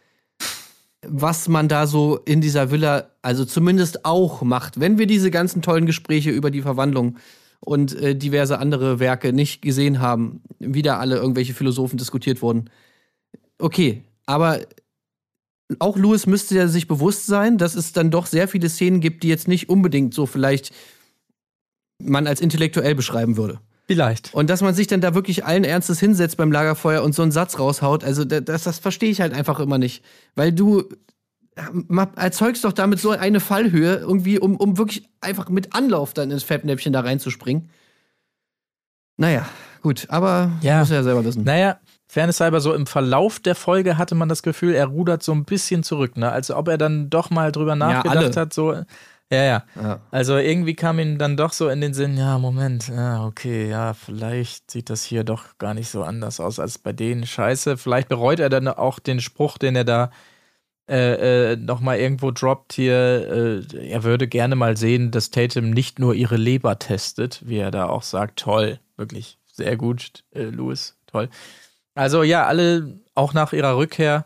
was man da so in dieser Villa, also zumindest auch macht, wenn wir diese ganzen tollen Gespräche über die Verwandlung und äh, diverse andere Werke nicht gesehen haben, wie da alle irgendwelche Philosophen diskutiert wurden. Okay, aber auch Louis müsste ja sich bewusst sein, dass es dann doch sehr viele Szenen gibt, die jetzt nicht unbedingt so vielleicht man als intellektuell beschreiben würde. Vielleicht. Und dass man sich dann da wirklich allen Ernstes hinsetzt beim Lagerfeuer und so einen Satz raushaut, also da- das, das verstehe ich halt einfach immer nicht. Weil du erzeugst doch damit so eine Fallhöhe, irgendwie, um, um wirklich einfach mit Anlauf dann ins Fettnäpfchen da reinzuspringen. Naja, gut, aber Ja. muss ja selber wissen. Naja, Fairness halber, so im Verlauf der Folge hatte man das Gefühl, er rudert so ein bisschen zurück, ne? Als ob er dann doch mal drüber nachgedacht alle. hat, so. Ja, ja. Ja. Also irgendwie kam ihm dann doch so in den Sinn, ja, Moment, ja, okay, ja, vielleicht sieht das hier doch gar nicht so anders aus als bei denen. Scheiße, vielleicht bereut er dann auch den Spruch, den er da äh, äh, nochmal irgendwo droppt hier. Äh, er würde gerne mal sehen, dass Tatum nicht nur ihre Leber testet, wie er da auch sagt. Toll, wirklich sehr gut, äh, Louis, toll. Also ja, alle auch nach ihrer Rückkehr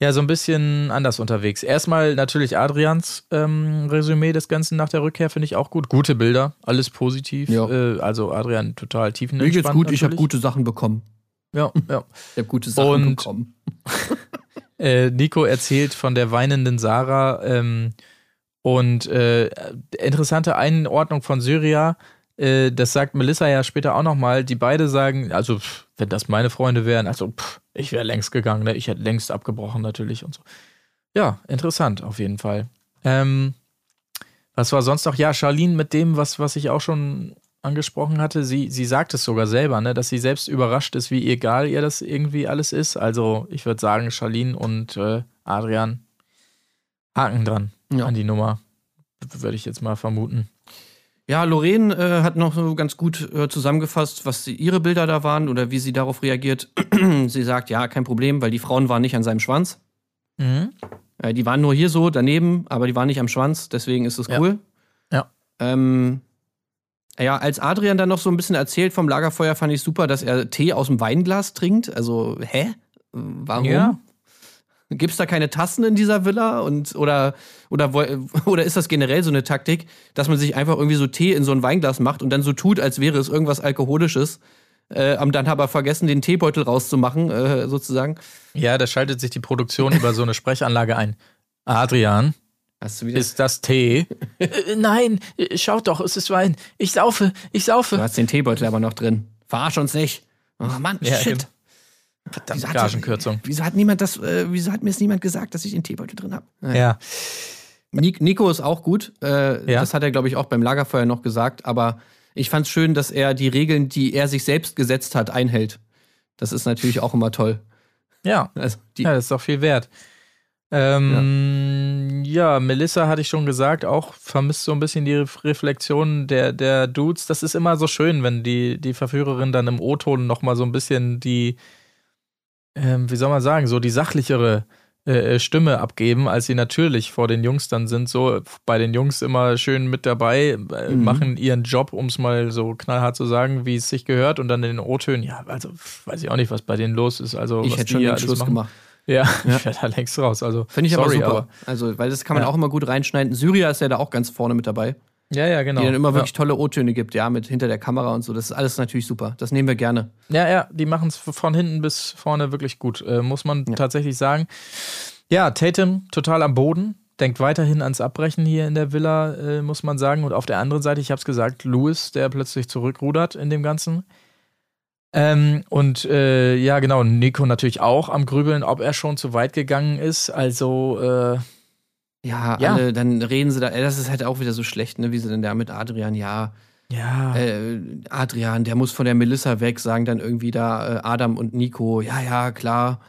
ja so ein bisschen anders unterwegs. Erstmal natürlich Adrians ähm, Resümee des Ganzen nach der Rückkehr finde ich auch gut. Gute Bilder, alles positiv. Ja. Äh, also Adrian total Mir tiefenentspannt. geht's gut, ich habe gute Sachen bekommen. Ja, ja. Ich habe gute Sachen Und- bekommen. Äh, Nico erzählt von der weinenden Sarah ähm, und äh, interessante Einordnung von Syria. Äh, das sagt Melissa ja später auch nochmal. Die beide sagen, also pff, wenn das meine Freunde wären, also pff, ich wäre längst gegangen, ne? ich hätte längst abgebrochen natürlich und so. Ja, interessant auf jeden Fall. Ähm, was war sonst noch? Ja, Charlene mit dem, was, was ich auch schon angesprochen hatte, sie, sie sagt es sogar selber, ne, dass sie selbst überrascht ist, wie egal ihr das irgendwie alles ist. Also ich würde sagen, Charlene und äh, Adrian haken dran Ja. an die Nummer. Würde ich jetzt mal vermuten. Ja, Lorraine äh, hat noch so ganz gut äh, zusammengefasst, was sie, ihre Bilder da waren oder wie sie darauf reagiert. sie sagt, ja, kein Problem, weil die Frauen waren nicht an seinem Schwanz. Mhm. Äh, die waren nur hier so daneben, aber die waren nicht am Schwanz, deswegen ist es Ja. cool. Ja. Ähm, ja, als Adrian dann noch so ein bisschen erzählt vom Lagerfeuer, fand ich super, dass er Tee aus dem Weinglas trinkt. Also, hä? Warum? Ja. Gibt's da keine Tassen in dieser Villa? Und, oder, oder, oder ist das generell so eine Taktik, dass man sich einfach irgendwie so Tee in so ein Weinglas macht und dann so tut, als wäre es irgendwas Alkoholisches, äh, am dann aber vergessen, den Teebeutel rauszumachen, äh, sozusagen? Ja, da schaltet sich die Produktion über so eine Sprechanlage ein. Adrian, Hast du wieder. ist das Tee? äh, nein, äh, schaut doch, es ist Wein. Ich saufe, ich du saufe. hast den Teebeutel aber noch drin. Verarsch uns nicht. Oh Mann, Ja, shit. eben. Verdammt, Wieso hat- Gagenkürzung. Wieso hat niemand das, äh, wieso hat mir es niemand gesagt, dass ich den Teebeutel drin habe? Ja. Nik- Nico ist auch gut. Äh, Ja. Das hat er, glaube ich, auch beim Lagerfeuer noch gesagt. Aber ich fand es schön, dass er die Regeln, die er sich selbst gesetzt hat, einhält. Das ist natürlich auch immer toll. Ja. Also die, Ja, das ist doch viel wert. Ähm, ja. Melissa hatte ich schon gesagt, auch vermisst so ein bisschen die Ref- Reflexion der, der Dudes. Das ist immer so schön, wenn die, die Verführerin dann im O-Ton nochmal so ein bisschen die, ähm, wie soll man sagen, so die sachlichere äh, Stimme abgeben, als sie natürlich vor den Jungs dann sind. So bei den Jungs immer schön mit dabei, äh, Mhm. machen ihren Job, um es mal so knallhart zu sagen, wie es sich gehört. Und dann in den O-Tönen, ja, also weiß ich auch nicht, was bei denen los ist. Also, ich was hätte die schon den Schluss machen. gemacht. Ja, Ja. ich wäre da längst raus. Also, Finde ich sorry, aber super. also, weil das kann man Ja. auch immer gut reinschneiden. Syria ist ja da auch ganz vorne mit dabei. Ja, ja, genau. Die dann immer ja. wirklich tolle O-Töne gibt, ja, mit hinter der Kamera und so. Das ist alles natürlich super. Das nehmen wir gerne. Ja, ja, die machen es von hinten bis vorne wirklich gut, äh, muss man Ja. tatsächlich sagen. Ja, Tatum total am Boden, denkt weiterhin ans Abbrechen hier in der Villa, äh, muss man sagen. Und auf der anderen Seite, ich habe es gesagt, Lewis, der plötzlich zurückrudert in dem Ganzen. Ähm, und äh, ja, genau, Nico natürlich auch am Grübeln, ob er schon zu weit gegangen ist. Also, äh, Ja, Ja. alle, dann reden sie da, das ist halt auch wieder so schlecht, ne, wie sie denn da mit Adrian, ja, ja. äh, Adrian, der muss von der Melissa weg, sagen dann irgendwie da äh, Adam und Nico, ja, ja, klar,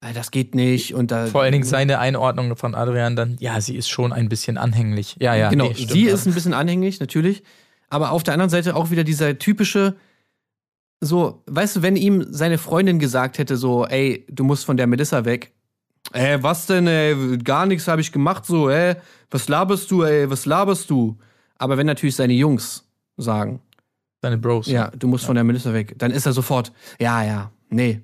äh, das geht nicht. Und da, Vor allen Dingen seine Einordnung von Adrian dann, ja, sie ist schon ein bisschen anhänglich. Ja, ja, genau, nee, stimmt. sie ist ein bisschen anhänglich, natürlich. Aber auf der anderen Seite auch wieder dieser typische, so, weißt du, wenn ihm seine Freundin gesagt hätte, so, ey, du musst von der Melissa weg. Ey, was denn, ey, gar nichts habe ich gemacht, so, ey, was laberst du, ey, was laberst du? Aber wenn natürlich seine Jungs sagen, seine Bros. ja, du musst von der Melissa weg, dann ist er sofort, ja, ja, nee.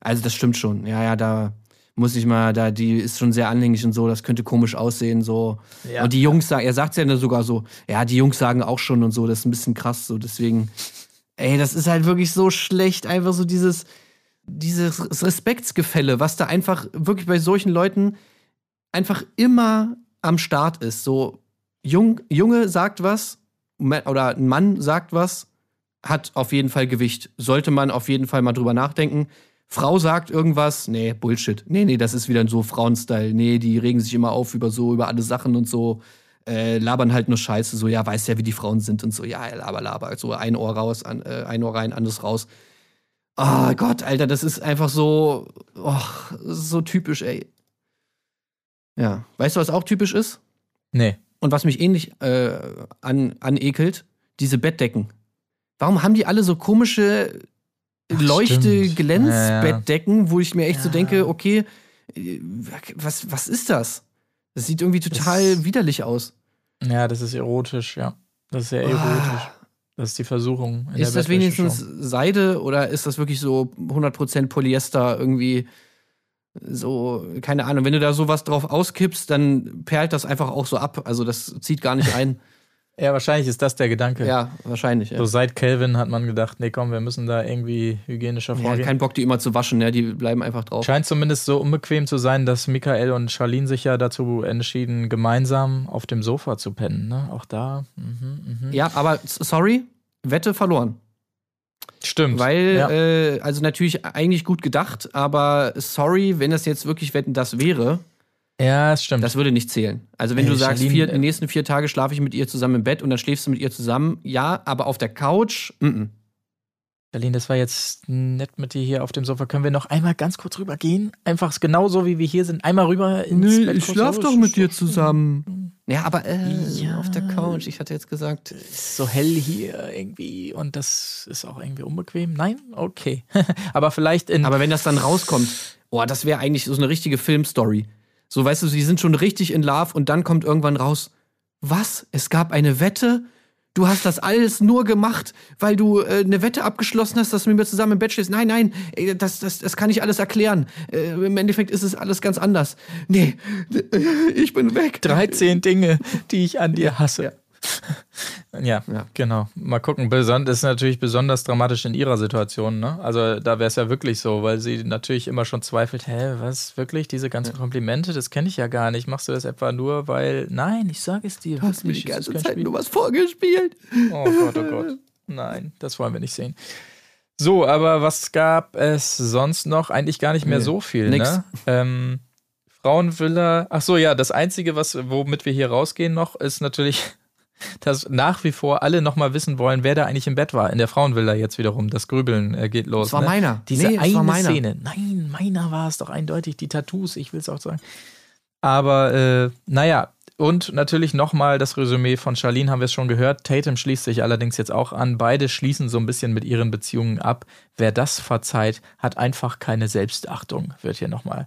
Also das stimmt schon. Ja, ja, da muss ich mal, da, die ist schon sehr anhänglich und so, das könnte komisch aussehen, so. Ja. Und die Jungs sagen, er sagt ja sogar so, ja, die Jungs sagen auch schon und so, das ist ein bisschen krass, so, deswegen, ey, das ist halt wirklich so schlecht, einfach so dieses, dieses Respektsgefälle, was da einfach wirklich bei solchen Leuten einfach immer am Start ist. So, Jung, Junge sagt was, oder ein Mann sagt was, hat auf jeden Fall Gewicht. Sollte man auf jeden Fall mal drüber nachdenken. Frau sagt irgendwas, nee, Bullshit. Nee, nee, das ist wieder so Frauenstyle. Nee, die regen sich immer auf über so, über alle Sachen und so, äh, labern halt nur Scheiße, so, ja, weiß ja, wie die Frauen sind und so, ja, laber, laber. So ein Ohr raus, an, äh, ein Ohr rein, anderes raus. Oh Gott, Alter, das ist einfach so, oh, das ist so typisch, ey. Ja, weißt du, was auch typisch ist? Nee. Und was mich ähnlich äh, an, anekelt, diese Bettdecken. Warum haben die alle so komische Ach, stimmt. Leuchte-Glänz-Bettdecken, wo ich mir echt so Ja. denke, okay, was, was ist das? Das sieht irgendwie total Das- widerlich aus. Ja, das ist erotisch, ja. Das ist sehr erotisch. Ah, Das ist die Versuchung. ist das wenigstens Seide oder ist das wirklich so 100% Polyester irgendwie so, keine Ahnung, wenn du da sowas drauf auskippst, dann perlt das einfach auch so ab. Also das zieht gar nicht ein. Ja, wahrscheinlich ist das der Gedanke. ja, wahrscheinlich. Ja. So seit Kelvin hat man gedacht, nee, komm, wir müssen da irgendwie hygienischer Ja, vorgehen. kein Bock, die immer zu waschen, ja, die bleiben einfach drauf. Scheint zumindest so unbequem zu sein, dass Michael und Charlene sich ja dazu entschieden, gemeinsam auf dem Sofa zu pennen. Ne? Auch da. Mhm, mhm. Ja, aber sorry, Wette verloren. Stimmt. Weil, ja. äh, also natürlich eigentlich gut gedacht, aber sorry, wenn das jetzt wirklich Wetten das wäre, ja, es stimmt. das würde nicht zählen. Also wenn Ey, du sagst, Charlene, vier, äh, die nächsten vier Tage schlafe ich mit ihr zusammen im Bett und dann schläfst du mit ihr zusammen, ja, aber auf der Couch, mm -mm. Berlin, das war jetzt nett mit dir hier auf dem Sofa. Können wir noch einmal ganz kurz rübergehen? Einfach genauso wie wir hier sind. Einmal rüber ins Bett. kurz. zusammen. Ja, aber äh, Ja. auf der Couch, ich hatte jetzt gesagt. ist so hell hier irgendwie und das ist auch irgendwie unbequem. Nein? Okay. Aber vielleicht in. Aber wenn das dann rauskommt, boah, das wäre eigentlich so eine richtige Filmstory. So, weißt du, sie sind schon richtig in Love und dann kommt irgendwann raus, was? Es gab eine Wette, Du hast das alles nur gemacht, weil du äh, eine Wette abgeschlossen hast, dass du mit mir zusammen im Bett stehst. Nein, nein, ey, das, das, das kann ich alles erklären. Äh, Im Endeffekt ist es alles ganz anders. Nee, ich bin weg. 13 Dinge, die ich an dir hasse. Ja. Ja, Ja. genau. Mal gucken. Beson das ist natürlich besonders dramatisch in ihrer Situation. Ne? Also da wäre es ja wirklich so, weil sie natürlich immer schon zweifelt, hä, was, wirklich, diese ganzen Komplimente, das kenne ich ja gar nicht. Machst du das etwa nur, weil, nein, ich sage es dir. Du hast mir die ganze Zeit Spiel. nur was vorgespielt. Oh Gott, oh Gott. Nein, das wollen wir nicht sehen. So, aber was gab es sonst noch? Eigentlich gar nicht mehr Nee, so viel, nix. ne? Ähm, Frauenvilla. Ach so, ja, das Einzige, was, womit wir hier rausgehen noch, ist natürlich, dass nach wie vor alle nochmal wissen wollen, wer da eigentlich im Bett war. In der Frauenvilla jetzt wiederum. Das Grübeln äh, geht los. Das war ne? meiner. Diese Nee, eine meiner. Szene. Nein, meiner war es doch eindeutig. Die Tattoos, ich will es auch sagen. Aber äh, naja, und natürlich nochmal das Resümee von Charlene haben wir es schon gehört. Tatum schließt sich allerdings jetzt auch an. Beide schließen so ein bisschen mit ihren Beziehungen ab. Wer das verzeiht, hat einfach keine Selbstachtung, wird hier nochmal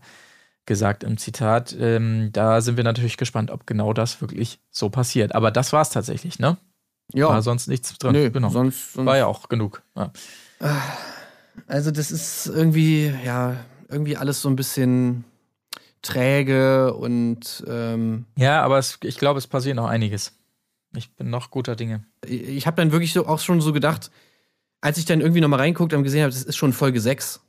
gesagt im Zitat. Ähm, da sind wir natürlich gespannt, ob genau das wirklich so passiert. Aber das war es tatsächlich, ne? Ja, War sonst nichts drin. nö, genau. sonst, sonst War ja auch genug. Ja. Also das ist irgendwie, ja, irgendwie alles so ein bisschen träge und ähm, Ja, aber es, ich glaube, es passiert noch einiges. Ich bin noch guter Dinge. ich habe dann wirklich so auch schon so gedacht, als ich dann irgendwie nochmal reinguckt und gesehen habe, das ist schon Folge 6,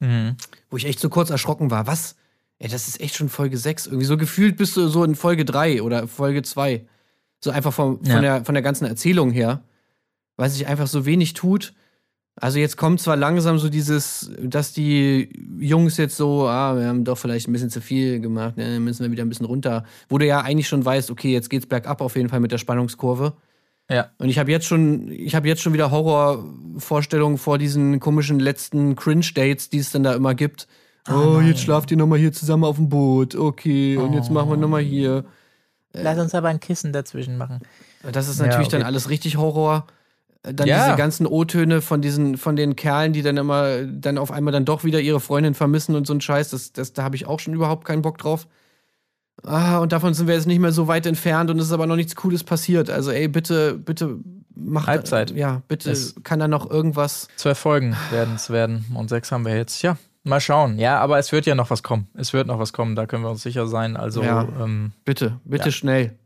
Mhm. wo ich echt so kurz erschrocken war. Was? Ey, das ist echt schon Folge 6. Irgendwie so gefühlt bist du so in Folge 3 oder Folge 2. So einfach vom, von, Ja. der, von der ganzen Erzählung her, weil sich einfach so wenig tut. Also jetzt kommt zwar langsam so dieses, dass die Jungs jetzt so, ah, wir haben doch vielleicht ein bisschen zu viel gemacht, ne, müssen wir wieder ein bisschen runter. Wo du ja eigentlich schon weißt, okay, jetzt geht's bergab auf jeden Fall mit der Spannungskurve. Ja. Und ich habe jetzt schon, ich habe jetzt schon wieder Horrorvorstellungen vor diesen komischen letzten Cringe-Dates, die es dann da immer gibt. Oh, jetzt schlaft ihr nochmal hier zusammen auf dem Boot. Okay, und jetzt machen wir nochmal hier. Lass uns aber ein Kissen dazwischen machen. Das ist Ja, natürlich okay. dann alles richtig Horror. Dann Ja. diese ganzen O-Töne von diesen, von den Kerlen, die dann immer, dann auf einmal dann doch wieder ihre Freundin vermissen und so ein Scheiß. Das, das, da habe ich auch schon überhaupt keinen Bock drauf. Ah, und davon sind wir jetzt nicht mehr so weit entfernt und es ist aber noch nichts Cooles passiert. Also, ey, bitte, bitte macht. Halbzeit. Ja, bitte Es- kann da noch irgendwas. Zwölf Folgen werden es werden und sechs haben wir jetzt. Ja, mal schauen. Ja, aber es wird ja noch was kommen. Es wird noch was kommen, da können wir uns sicher sein. Also, Ja. ähm, Bitte, bitte Ja. schnell.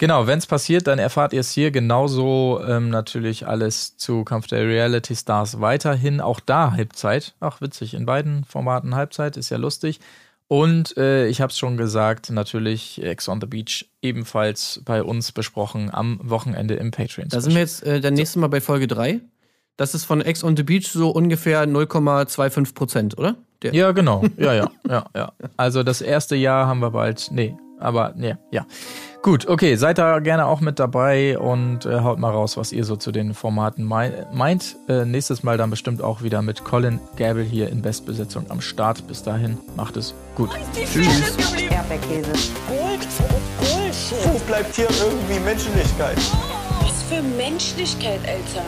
genau, wenn es passiert, dann erfahrt ihr es hier. Genauso ähm, natürlich alles zu Kampf der Reality Stars weiterhin. Auch da Halbzeit. Ach, witzig. In beiden Formaten Halbzeit, ist ja lustig. Und äh, ich habe es schon gesagt, natürlich Ex on the Beach ebenfalls bei uns besprochen am Wochenende im Patreon. Da sind wir jetzt äh, dann nächstes Mal bei Folge 3. Das ist von Ex on the Beach so ungefähr 0,25 Prozent, oder? Der, Ja, genau. Ja, ja, ja, ja. Also das erste Jahr haben wir bald. Nee, aber nee, ja. Gut, okay, seid da gerne auch mit dabei und äh, haut mal raus, was ihr so zu den Formaten mei meint. Äh, nächstes Mal dann bestimmt auch wieder mit Colin Gable hier in Bestbesetzung am Start. Bis dahin, macht es gut. Tschüss. Erdbeerkäse. Gold, Bullshit. Wo bleibt hier irgendwie Menschlichkeit? Was für Menschlichkeit, Alter.